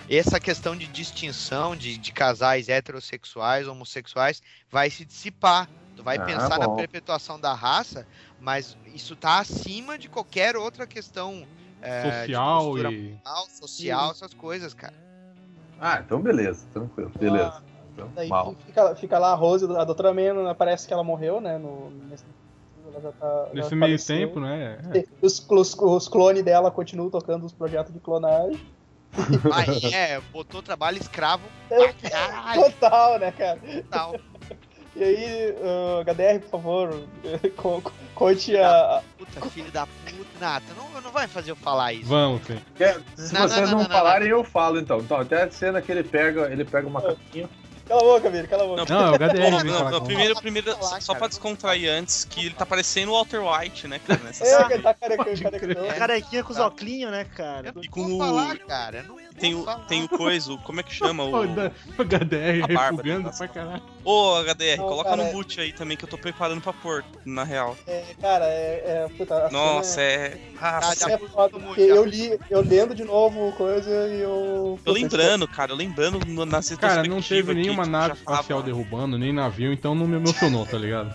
essa questão de distinção de, de casais heterossexuais, homossexuais, vai se dissipar. Tu vai Ah, pensar na bom. perpetuação da raça, mas isso tá acima de qualquer outra questão é, Social e. moral, social, essas coisas, cara. Ah, então beleza, tranquilo, beleza. Então, Daí mal. fica, fica lá a Rose, a doutora Mena, parece que ela morreu, né? No, nesse, ela já tá, Nesse meio faleceu. tempo, né? É. Os, os, os clones dela continuam tocando os projetos de clonagem. Ah, é, botou trabalho escravo caralho, Total, né, cara? tal. E aí, uh, HDR, por favor, co- co- conte a. Puta, filho da puta. Nata, não, não vai fazer eu falar isso. Vamos, sim. Se Não, vocês não, não, não, não, falarem, eu falo então. Então, até a cena que ele pega, ele pega o macaquinho. Cala a boca, Vini, cala a boca. Não, é o HDR. Não, não, não, primeiro, primeiro Falar, só, pra descontrair antes, que ele tá parecendo o Walter White, né, cara? Nessa É, ele tá carecão, carecão. crer. Carequinha com os óculos, né, cara? Não E com o- falar, cara. Não Tem o, falar. tem o coisa, como é que chama? O... O HDR A barba refugando pra caralho. Ô, HDR, Não, coloca cara, no é- mute aí também que eu tô preparando pra pôr, na real. É, cara, é. é puta, Nossa, é. Ah, é, já é foda, muito, porque eu li, eu lendo de novo coisa e eu. eu lembrando, cara, eu lembrando no- nas Cara, não teve retrospectivas nenhuma tipo, nave espacial derrubando, nem navio, então não me emocionou, tá ligado?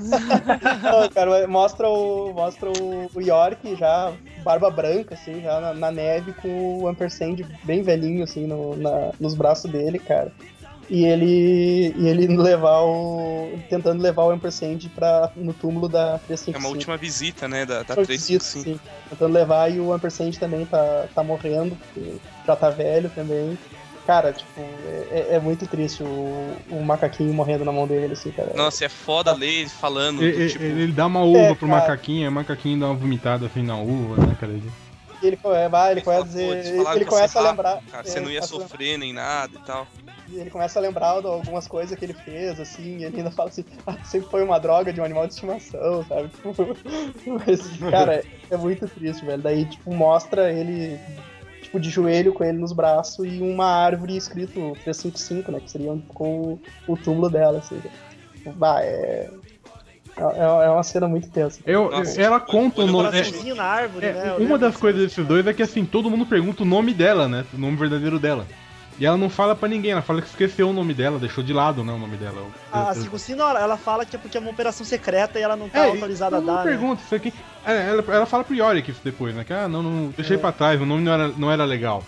Não, cara, mostra o. Mostra o, o York já, barba branca, assim, já na, na neve, com o Ampersand bem velhinho, assim, no, na- nos braços dele, cara. E ele. E ele levar o. tentando levar o Ampersand pra, no túmulo da É 355. uma última visita, né, da, da Isso, 355. sim. Tentando levar e o Ampersand também tá, tá morrendo, porque já tá velho também. Cara, tipo, é, é- é muito triste o, o macaquinho morrendo na mão dele, assim, cara. Nossa, é foda ler ele falando, do Ele, tipo... ele dá uma uva É, pro cara. macaquinho, o macaquinho dá uma vomitada assim na uva, né, cara? Ele- ele, é, vai, ele fala, começa a "Pô, dizer. Ele, ele começa a rápido, lembrar. Cara, é, você não ia sofrer nem nada e tal. E ele começa a lembrar de algumas coisas que ele fez, assim, e ele ainda fala assim, ah, sempre foi uma droga de um animal de estimação, sabe? Tipo, Mas, cara, é, é muito triste, velho. Daí, tipo, mostra ele, tipo, de joelho com ele nos braços e uma árvore escrito 355, né? Que seria onde ficou o, o túmulo dela, assim. Bah, é... É é uma cena muito tensa. Eu, Nossa, ela conta o nome. Coraçãozinho na árvore, é, né? Eu uma das coisas desses dois é que assim, todo mundo pergunta o nome dela, né? O nome verdadeiro dela. E ela não fala pra ninguém, ela fala que esqueceu o nome dela, deixou de lado, né, o nome dela. A, a Circuncina, ela, ela fala que é porque é uma operação secreta e ela não tá É, autorizada a dar, né? pergunta isso aqui. É, ela, ela fala pro Yorick isso depois, né? Que ah, não, não deixei É. pra trás, o nome não era, não era legal.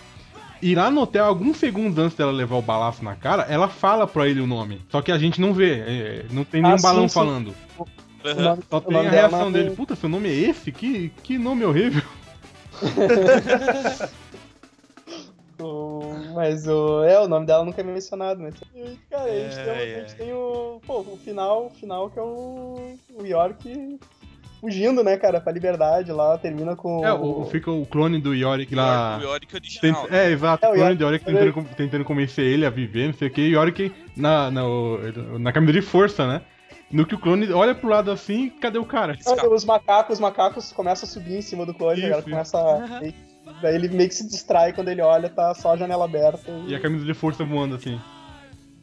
E lá no hotel, alguns segundos antes dela levar o balaço na cara, ela fala pra ele o nome. Só que a gente não vê, é, não tem nenhum Ah, sim, balão sim. falando. O Aham. nome- Só tem a dela reação não- dele. Puta, seu nome é esse? Que, que nome horrível. Mas o. É, o nome dela nunca é mencionado, né? E, cara, a gente, tem, É, a gente tem o. Pô, o final, o final que é o. O York fugindo, né, cara, pra liberdade lá, termina com. É, o, o- fica o clone do Yorick lá. O Yorick original. Tent- é, exato, É, o o clone Yorick- do Yorick tentando, tentando convencer ele a viver, não sei o que, e Yorick na, na, na camisa de força, né? No que o clone olha pro lado assim, cadê o cara? Os macacos, os macacos começam a subir em cima do clone, Isso, cara, isso. começa a... Daí ele meio que se distrai quando ele olha, tá só a janela aberta e, E a camisa de força voando assim.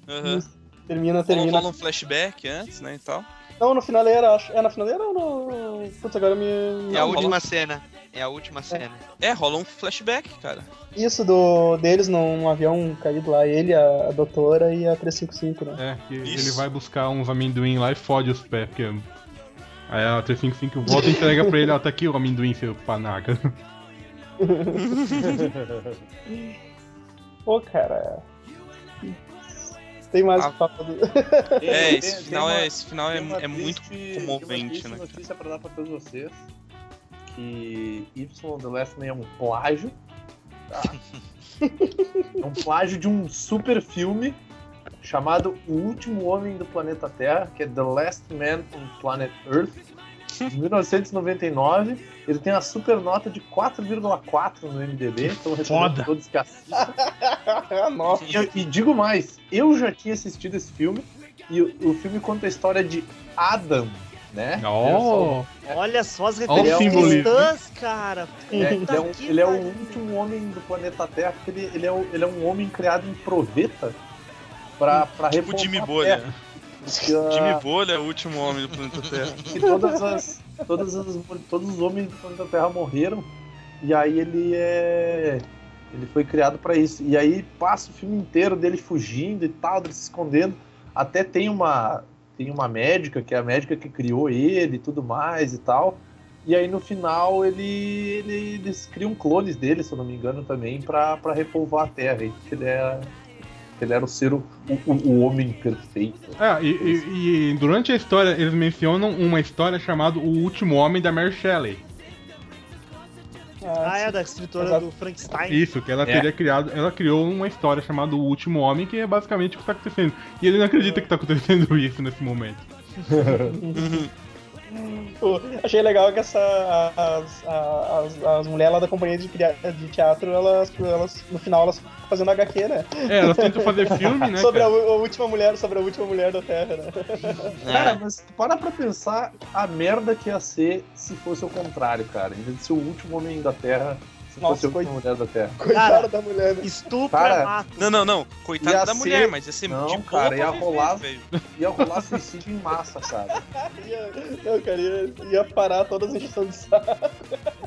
Aham. termina, termina. rola um flashback antes, né, e tal. Não, no finaleira, acho. É na finaleira ou no. Putz, agora me. É a última cena. É a última cena. É, rola um flashback, cara. Isso do deles num avião caído lá, ele, a, a doutora e a 355, né? É, que Isso. ele vai buscar uns amendoim lá e fode os pés, porque. Aí a 355 volta e entrega pra ele, ó, tá aqui o amendoim, seu panaca. Pô, cara. Tem mais Ah. o que falar do. É, esse tem final, uma- é, esse final é, é muito triste- comovente, né? cara? notícia pra dar pra todos vocês. Que Y The Last Man é um plágio. tá? é um plágio de um super filme chamado O Último Homem do Planeta Terra, que é The Last Man on Planet Earth, de 1999. Ele tem uma super nota de 4,4 no MDB, então Foda. a todos que. Nossa. E, e digo mais, eu já tinha assistido esse filme, e o, o filme conta a história de Adam, né? Oh, Olha só as o referências cristãs, cara. É, ele, é um, ele é o último homem do planeta Terra, porque ele, ele, é, um, ele é um homem criado em proveta pra, pra Tipo Jimmy a Bolha. Porque, ah, Jimmy Bolha é o último homem do planeta Terra. que todas as, todas as, todos os homens do planeta Terra morreram, e aí ele é. Ele foi criado pra isso. E aí passa o filme inteiro dele fugindo e tal, dele se escondendo. Até tem uma, tem uma médica, que é a médica que criou ele e tudo mais e tal. E aí no final ele, ele- eles criam clones dele, se eu não me engano, também, pra repovoar a Terra. E ele, é, ele era o ser o, o, o homem perfeito. É, e, e- e durante a história eles mencionam uma história chamada O Último Homem da Mary Shelley. Ah, é da escritora Exato. do Frankenstein. Isso, que ela É. teria criado. Ela criou uma história chamada O Último Homem, que é basicamente o que tá acontecendo. E ele não acredita que tá acontecendo isso nesse momento. Achei legal que essa, as, as, as mulheres lá da companhia de, de teatro, elas, elas, no final, elas ficam fazendo HQ, né? É, elas tentam fazer filme, né? sobre a, a última mulher, sobre a última mulher da Terra, né? Cara, mas para pra pensar a merda que ia ser se fosse o contrário, cara. Em vez de ser o último homem da Terra, se Nossa, fosse última mulher da Terra. Coitada da mulher, né? Estupro Cara, é mato. Não, não, não. Coitado Ia da ser- mulher, mas ia ser Não, de boa cara, ia viver, rolar- velho. Ia rolar suicídio em massa, cara. Ia, não, cara, ia, ia parar todas as de saco.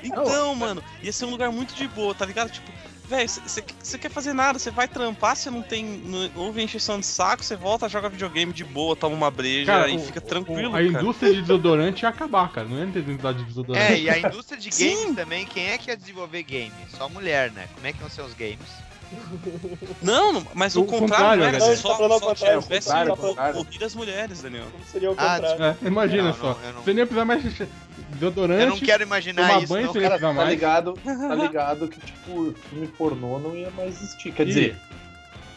Então, mano, ia ser um lugar muito de boa, tá ligado? Tipo, velho, você quer fazer nada, você vai trampar, você não tem. Não, houve encheção de saco, você volta, joga videogame de boa, toma uma breja Cara, e o- fica o- tranquilo, A cara. indústria de desodorante ia acabar, cara. Não ia ter necessidade de É, desodorante. e a indústria de Sim. games também, quem é que ia desenvolver game? Só mulher, né? Como é que vão ser os games? Não, mas o, O contrário, contrário, não era só, Tá falando só contrário, tivesse contrário, o- contrário. corrida as mulheres, Daniel. Como seria o Ah, contrário? É, imagina Não, só. não, eu não- Você nem ia precisar mais de desodorante. Eu não quero imaginar tomar isso, banho não. sem- Cara, precisa tá mais. ligado, tá ligado que, tipo, filme pornô não ia mais existir. Quer Ia. dizer,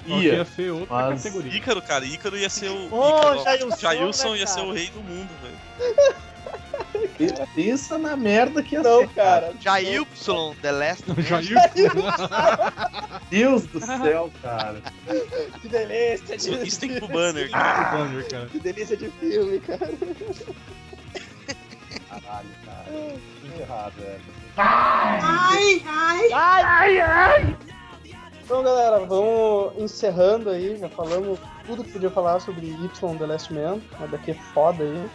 ia ia. ser outra Mas- categoria. Ícaro, cara, Ícaro ia ser o. Ô, Ícaro, Jailson, Jailson né, ia ser o rei do mundo, velho. Pensa na merda que ia Não, ser, cara. Jailson, The Last ia. Deus do céu, cara. Que delícia Isso, de isso tem pro banner. Cara. Que delícia de filme, cara. Caralho, cara. Muito errado, velho. Então, galera, vamos encerrando aí. Já falamos tudo que podia falar sobre Y The Last Man, uma daqui foda aí,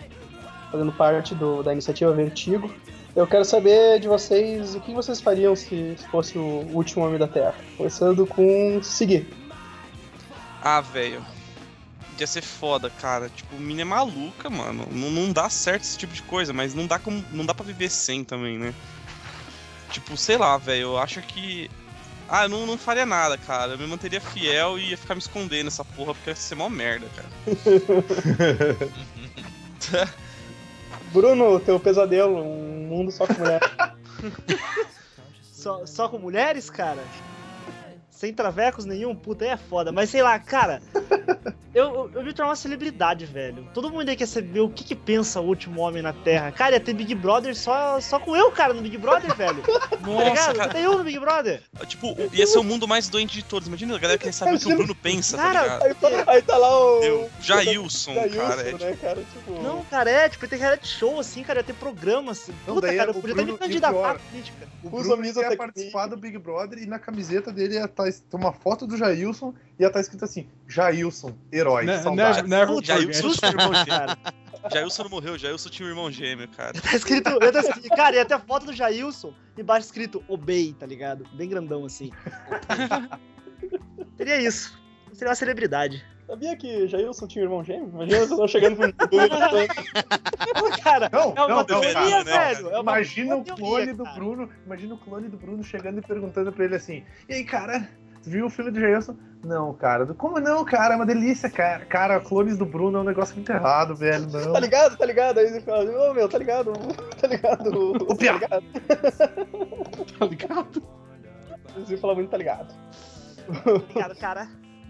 fazendo parte do, da iniciativa Vertigo. Eu quero saber de vocês o que vocês fariam se fosse o último homem da Terra. Começando com Seguir. Ah, velho. Ia ser foda, cara. Tipo, mina é maluca, mano. Não, não dá certo esse tipo de coisa, mas não dá como. Não dá pra viver sem também, né? Tipo, sei lá, velho. Eu acho que. Ah, eu não, não faria nada, cara. Eu me manteria fiel e ia ficar me escondendo nessa porra, porque ia ser mó merda, cara. Bruno, teu pesadelo, um mundo só com mulher. Só, só com mulheres, cara? Sem travecos nenhum? Puta, aí é foda. Mas sei lá, cara. Eu, eu, eu me tornar uma celebridade, velho. Todo mundo aí quer saber o que, que pensa o último homem na Terra. Cara, ia ter Big Brother só, só com eu, cara, no Big Brother, velho. Tá Nossa, ligado? cara. Tem eu no Big Brother. Tipo, ia ser o mundo mais doente de todos. Imagina a galera querer saber o que o Bruno pensa, tá Cara, ligado? Aí tá, aí tá lá o. Eu, Jailson, Jailson, cara. É, né, cara? Tipo. Não, cara, é, tipo, ia ter reality show, assim, cara, ia ter programa, assim. Não, Puta, daí cara, eu o podia até me Bruno- e o candidatar à política. O Bruno ia participar do Big Brother e na camiseta dele ia tá, ter uma foto do Jailson e ia estar escrito assim: Jailson, herói, Ne- saudade. never- never Puta, forget. justo, irmão, cara. Jailson não morreu, Jailson tinha um irmão gêmeo, cara. Tá escrito, tá escrito- cara, ia ter a foto do Jailson e embaixo escrito Obey, tá ligado? Bem grandão assim. Seria isso. Seria uma celebridade. Sabia que Jailson tinha um irmão gêmeo? Imagina vocês estão chegando pro Bruno cara, Não, é uma não, não, teoria, cara, velho. É uma Imagina o teoria, clone do cara. Bruno. Imagina o clone do Bruno chegando e perguntando pra ele assim: E aí, cara, viu o filme do Jailson? Não, cara. Como não, cara? É uma delícia, cara. Cara, clones do Bruno é um negócio muito errado, velho. Não. Tá ligado? Tá ligado? Aí ele fala, ô meu, tá ligado? Tá ligado? Ô. Tá ligado? Tá ligado? Iam falar muito, tá ligado? Obrigado, cara.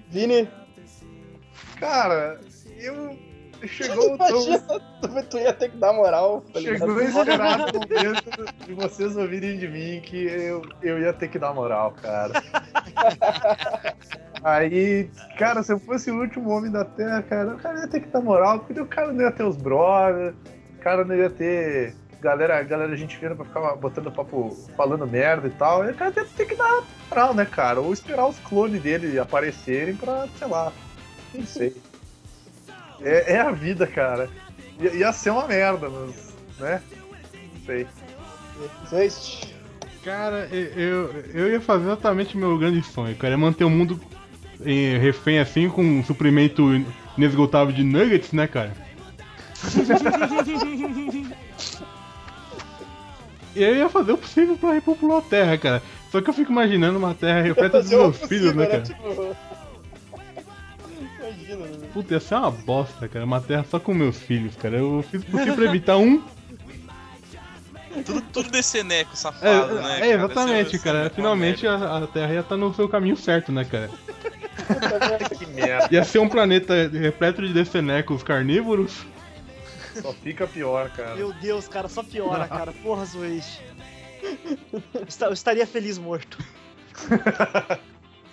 Vini, Cara, eu. Chegou, tão, Imagina, tu, tu ia ter que dar moral. tá chegou esse exato momento de vocês ouvirem de mim que eu, eu ia ter que dar moral, cara. Aí, cara, se eu fosse o último homem da Terra, cara, o cara ia ter que dar moral, porque o cara não ia ter os brothers, o cara não ia ter galera, galera gente fina pra ficar botando papo, falando merda e tal. E o cara ia ter que dar moral, né, cara? Ou esperar os clones dele aparecerem pra, sei lá, não sei. É, é a vida, cara. Ia, ia ser uma merda, mas, né? Não sei. Existe. Cara, eu, eu, ia fazer exatamente o meu grande sonho, cara. É manter o mundo eh, refém assim, com um suprimento inesgotável de nuggets, né, cara? E eu ia fazer o possível pra repopular a Terra, cara. Só que eu fico imaginando uma Terra repleta dos meus filhos, né, cara? Tipo... Imagina, né? Puta, ia ser uma bosta, cara. Uma Terra só com meus filhos, cara. Eu fiz possível pra evitar um. Tudo, tudo desse neco É, safado, né? é, cara? exatamente, Esse- cara. esse- Finalmente a, a Terra ia estar no seu caminho certo, né, cara? Que merda. Ia ser um planeta repleto de decenecos carnívoros. Só fica pior, cara. Meu Deus, cara, só piora, cara. Porra, Zuez. Eu estaria feliz morto.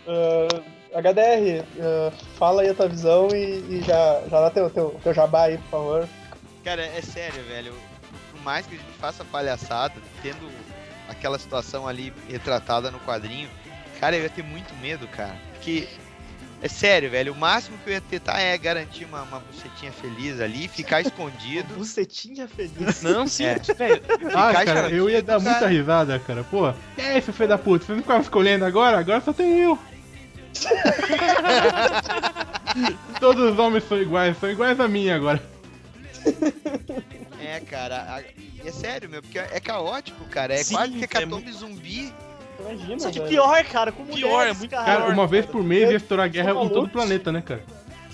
Ah, HDR, ah, fala aí a tua visão e, e já, já dá teu, teu, teu jabá aí, por favor. Cara, é sério, velho. Por mais que a gente faça palhaçada, tendo aquela situação ali retratada no quadrinho, cara, eu ia ter muito medo, cara. Porque, é sério, velho, o máximo que eu ia tentar é garantir uma, uma bucetinha feliz ali, ficar escondido. Bucetinha feliz. Não, sim, É. velho. Ah, Ficar cara, eu ia dar escondido, muita cara. risada, cara. Pô, que é esse filho da puta? Vocês não ficaram escolhendo agora? Agora só tem eu. Todos os homens são iguais, são iguais a mim agora. É, cara, a- é sério, meu, porque é caótico, cara. É Sim, quase que é hecatombe zumbi. Imagina, Só que velho. pior, cara, com mulheres, Pior, é muito cara. Cara, uma vez por mês ia estourar guerra em todo o planeta, né, cara?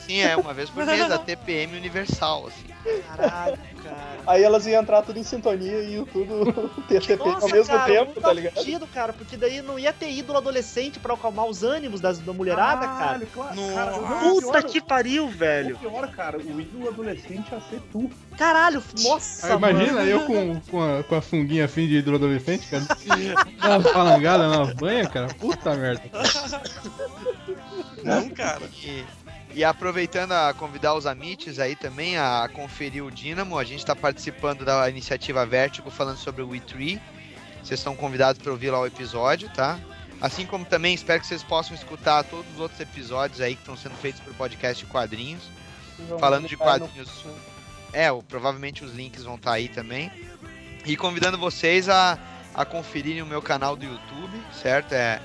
Sim, é, uma vez por mês, a TPM universal, assim. Caralho, cara. Aí elas iam entrar tudo em sintonia e iam tudo TTP ao Nossa, mesmo cara, tempo, não tá faz ligado? sentido, cara, porque daí não ia ter ídolo adolescente pra acalmar os ânimos das, da mulherada, cara. Caralho, claro, cara, Nossa. não, Puta pior- que pariu, velho. O pior, cara, o ídolo adolescente ia ser tu. Caralho, nossa, Aí, imagina mano. eu com, com, a, com a sunguinha assim de ídolo adolescente, cara. Dá umas palangadas nas banhas, cara. Puta merda. Não, cara. E, aproveitando a convidar os amites aí também a conferir o Dynamo, a gente está participando da iniciativa Vertigo falando sobre o We3. Vocês estão convidados para ouvir lá o episódio, tá? Assim como também espero que vocês possam escutar todos os outros episódios aí que estão sendo feitos por podcast de quadrinhos. Falando de no- quadrinhos. É, provavelmente os links vão estar aí também. E convidando vocês a, a conferirem o meu canal do YouTube, certo? É,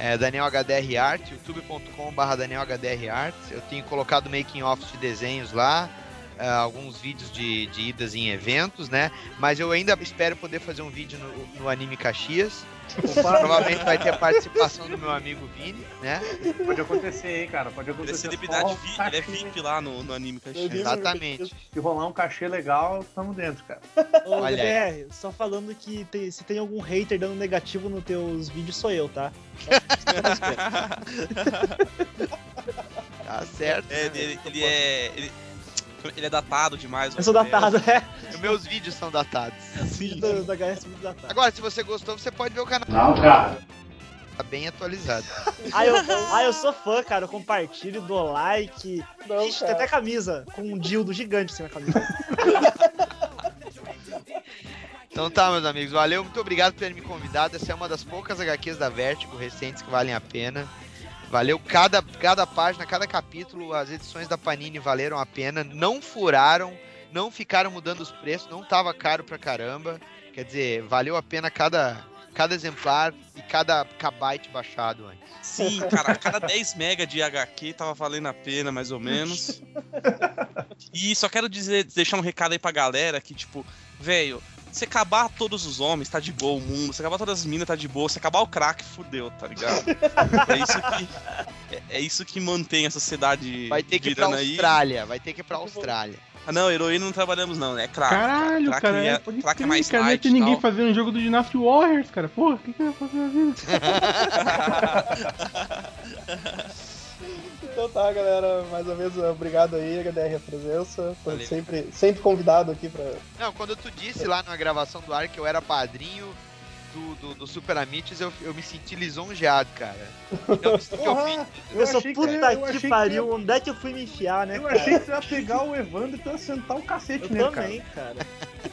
é Daniel HDR Art, youtube.com.br Art. Eu tenho colocado making offs de desenhos lá, é, alguns vídeos de, de idas em eventos, né? Mas eu ainda espero poder fazer um vídeo no, no Anime Caxias. Provavelmente vai ter a participação do meu amigo Vini, né? Pode acontecer, hein, cara. Pode Ele é acontecer. celebridade VIP, ele é cachê. VIP lá no, no anime Caxias. vi- Exatamente. Se rolar um cachê legal, tamo dentro, cara. Ô, Olha DBR, só falando que tem- se tem algum hater dando negativo nos teus vídeos, sou eu, tá? Tá certo. É, ele, ele- ele é. Ele, ele é datado demais. Eu sou datado, é. Meus vídeos são datados. Sim, Do, da HS muito datado. Agora, se você gostou, você pode ver o canal. Não, cara. Tá bem atualizado. Ah eu, ah, eu sou fã, cara. Eu compartilho, dou like. Não, Ixi, tem até camisa com um dildo gigante assim na camisa. Então tá, meus amigos. Valeu, muito obrigado por terem me convidado. Essa é uma das poucas HQs da Vertigo recentes que valem a pena. Valeu cada, cada página, cada capítulo. As edições da Panini valeram a pena. Não furaram, não ficaram mudando os preços, não tava caro pra caramba. Quer dizer, valeu a pena cada, cada exemplar e cada kbyte baixado antes. Sim, cara, cada 10 mega de HQ tava valendo a pena, mais ou menos. E só quero dizer, deixar um recado aí pra galera que, tipo, velho, se acabar todos os homens, tá de boa o mundo. Se acabar todas as minas, tá de boa. Se acabar o crack, fudeu, tá ligado? É isso que, é, é isso que mantém a sociedade Vai ter que ir pra girando aí. Austrália, vai ter que ir pra Austrália. Ah, não, heroína não trabalhamos, não, né? É crack. Caralho, crack cara. é, É, pode crack é crer, mais cara. Não ia light ter ninguém tal. fazendo um jogo do Dynasty Warriors, cara. Porra, o que, que eu ia fazer na vida? Então tá, galera. Mais uma vez, obrigado aí, HDR, a presença. Foi Valeu. sempre, sempre convidado aqui pra. Não, quando tu disse lá na gravação do ar que eu era padrinho do, do, do Super Amites, eu, eu me senti lisonjeado, cara. Ofendido. Eu, sou puta eu que, achei que pariu, onde é que eu fui me enfiar, né, Eu cara? achei que você ia pegar o Evandro e tu ia sentar o cacete Eu nele, também, cara.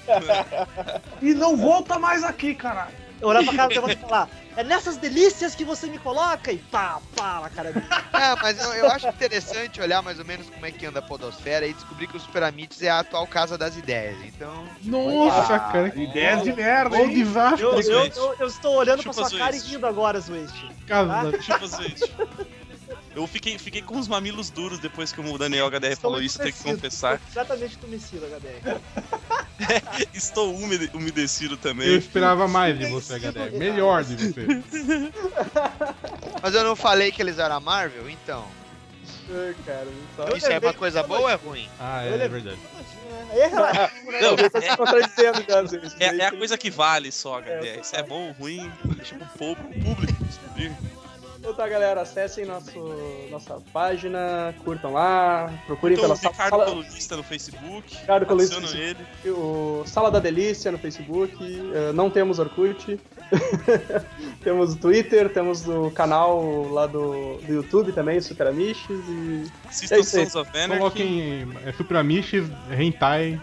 cara. E não volta mais aqui, caralho. Eu olhar pra cara do Evandro e falar, é nessas delícias que você me coloca e pá, pá na cara dele. É, mas eu, eu acho interessante olhar mais ou menos como é que anda a podosfera e descobrir que o Super Amites é a atual casa das ideias. Então, Nossa, cara. que Ideias de merda, hein? Eu, eu, Zwist. eu, eu estou olhando pra Chupa, sua cara e Zwist. rindo agora, Zwist. Deixa eu fazer isso. Eu fiquei, fiquei com os mamilos duros depois que o Daniel HDR falou isso, tenho que confessar. Completamente entumecido, HDR. Estou umede- umedecido Eu também. esperava mais de você, HDR. Melhor de você. mas eu não falei que eles eram a Marvel, então. Cara, só... Eu Isso é uma coisa boa ou é ruim? Ah, é, Eu é levei- verdade. Aí é relativo, né? Não, tá se contradizendo já, às vezes. é, é a coisa que vale só, HDR. É, Se é bom ou ruim, deixa pro povo- pro público descobrir. Então tá, galera, acessem nosso, nossa página, curtam lá, procurem Então, o pela Ricardo sala, Colunista no Facebook. Ricardo Colunista Adicionam ele. o Sala da Delícia no Facebook, eh, não temos Orkut, temos o Twitter, temos o canal lá do, do YouTube também, Super Amiches, e Assistam É. Sons of Anarchy. Coloquem é, Super Amiches, Hentai.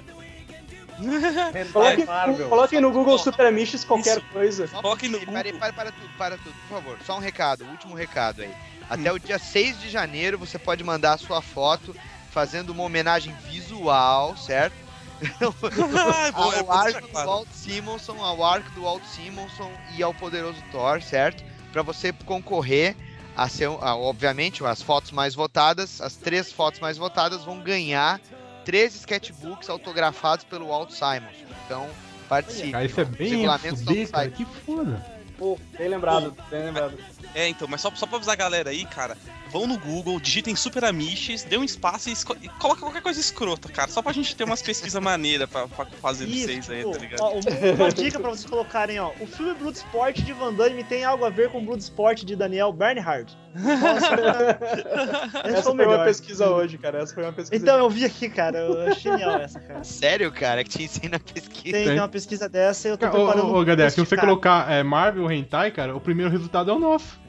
Coloquem, Marvel. coloquem no Google Super Amiches qualquer isso. coisa. Coloquem no Google. para, para tudo, para tudo, por favor. Só um recado, último recado aí. Até o dia 6 de janeiro você pode mandar a sua foto fazendo uma homenagem visual, certo? É é ao bom arco do. Walt Simonson, ao arco do Walt Simonson e ao poderoso Thor, certo? Pra você concorrer a ser, a, obviamente, as fotos mais votadas, as três fotos mais votadas vão ganhar três sketchbooks autografados pelo Walt Simonson. Então, participe. Cara, isso é bem fuder, cara. Que foda. Pô, bem lembrado, bem lembrado. É, então, mas só, só pra avisar a galera aí, cara, vão no Google, digitem Super Amiches, dê um espaço e, e coloca qualquer coisa escrota, cara. Só pra gente ter umas pesquisas maneiras pra, pra fazer Isso, vocês aí, tipo, tá ligado? ó, uma dica pra vocês colocarem, ó. O filme Bloodsport de Van Damme tem algo a ver com Bloodsport de Daniel Bernhardt. Nossa, esse Essa foi foi uma melhor. pesquisa hoje, cara. Essa foi uma pesquisa. Então, eu vi aqui, cara. Eu achei genial essa, cara. Sério, cara, que te ensina a pesquisa. Tem, tem uma pesquisa dessa e eu tô Cara, preparando ô, ô, Gadé, se você colocar é, Marvel Hentai, cara, o primeiro resultado é o nosso.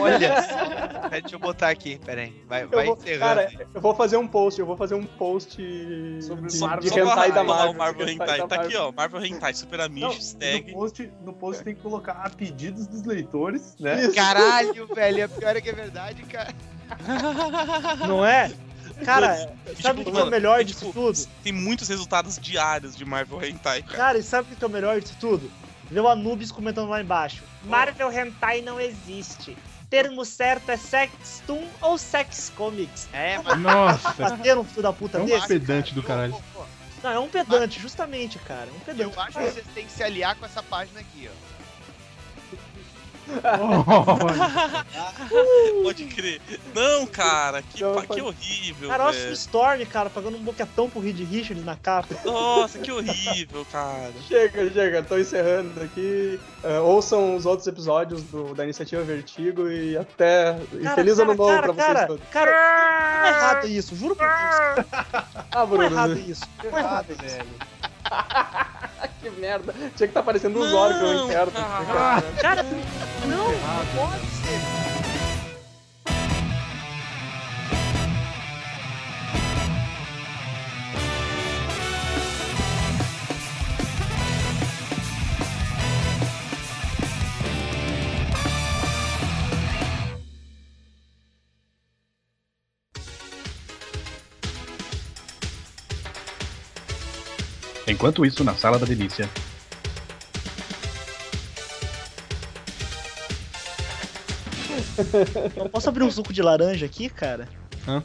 Olha só. Deixa eu botar aqui, peraí. Vai, Eu vai vou, encerrando. cara, aí. eu vou fazer um post, eu vou fazer um post Sobre de, Marvel. de hentai da Marvel. o Marvel de Hentai. Tá aqui, ó. Marvel Hentai, Super Não, Amiches, no tag. post, no post tem que colocar a pedidos dos leitores, né? Isso. Caralho, velho. A pior é que é verdade, cara. Não é? Cara, sabe o tipo, que é o mano, melhor disso tipo, tudo? Tem muitos resultados diários de Marvel Hentai, cara. Cara, e sabe o que é o melhor disso tudo? Ver o Anubis comentando lá embaixo. Marvel Hentai não existe. Termo certo é Sextoon ou Sex Comics. É, mas. Nossa, Bater um filho da puta É um desse? pedante do caralho. Não, é um pedante, justamente, cara. Um pedante. Eu acho que vocês têm que se aliar com essa página aqui, ó. Pode crer. Não, cara, que, Não, pa- que horrível, Cara, olha o. Storm, cara, pagando um boquetão pro Reed Richards na capa. Nossa, que horrível, cara. Chega, chega, tô encerrando aqui. É, ouçam os outros episódios do- da iniciativa Vertigo e até. e Cara, feliz cara, ano novo cara, pra vocês cara, todos. Cara, não é errado isso, juro por Deus. Ah, Não é errado Bruno, isso. Não é errado velho. que merda. Tinha que tá parecendo uns olhos eu Não, enxergo. cara. Cara, não, não pode ser. Enquanto isso, na sala da delícia, Eu posso abrir um suco de laranja aqui, cara? Hã?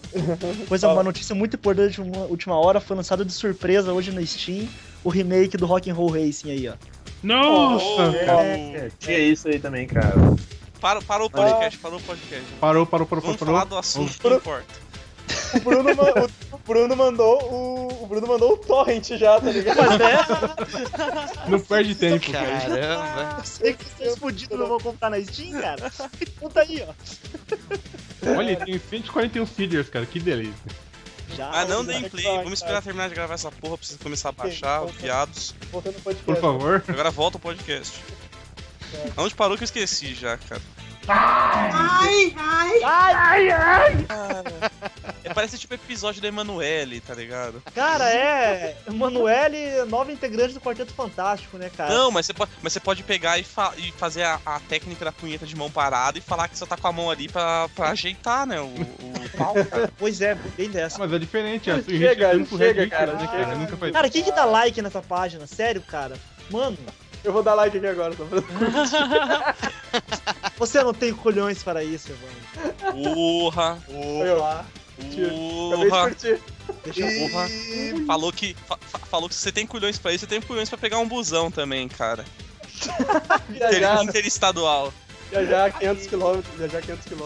Pois é, uma notícia muito importante de uma última hora, foi lançado de surpresa hoje no Steam o remake do Rock'n'Roll Racing aí, ó. Nossa! É, Tinha isso aí também, cara. Para, parou o podcast, parou o podcast. Parou, parou, parou, Vamos parou. falar do assunto que importa. O Bruno, o Bruno mandou o. O Bruno mandou o torrent já, tá ligado? Mas é, Não perde tempo, cara. Caramba. eu sei que vocês fudidos não vão comprar na Steam, cara. Tá aí, ó. Olha, tem 141 feeders, cara, que delícia. Já. Ah, não, vai, Gameplay. vai, Vamos esperar terminar de gravar essa porra pra vocês começar a baixar, volta. viados. Voltando ao podcast. Por favor. Agora volta o podcast. Aonde parou que eu esqueci já, cara. Ai, ai, ai! É, parece tipo episódio da Emanuele, tá ligado? Cara, é. Emanuele, nova integrante do Quarteto Fantástico, né, cara? Não, mas você pode, mas você pode pegar e, fa- e fazer a, a técnica da punheta de mão parada e falar que você tá com a mão ali pra, pra ajeitar, né? O, o pau, cara. Pois é, bem dessa. Mas é diferente, Switch Chega, é pro chega, cara, né, chega. cara? Nunca faz Cara, quem que dá like nessa página? Sério, cara? Mano, Eu vou dar like aqui agora. Tô fazendo... você não tem colhões para isso, Evandro. Olha lá. Acabei de porra. curtir. Deixa eu... Porra. Falou que, fa- fa- falou que se você tem culhões pra isso, você tem culhões pra pegar um busão também, cara. Viajar, Inter, interestadual. viajar 500 km, viajar 500 km.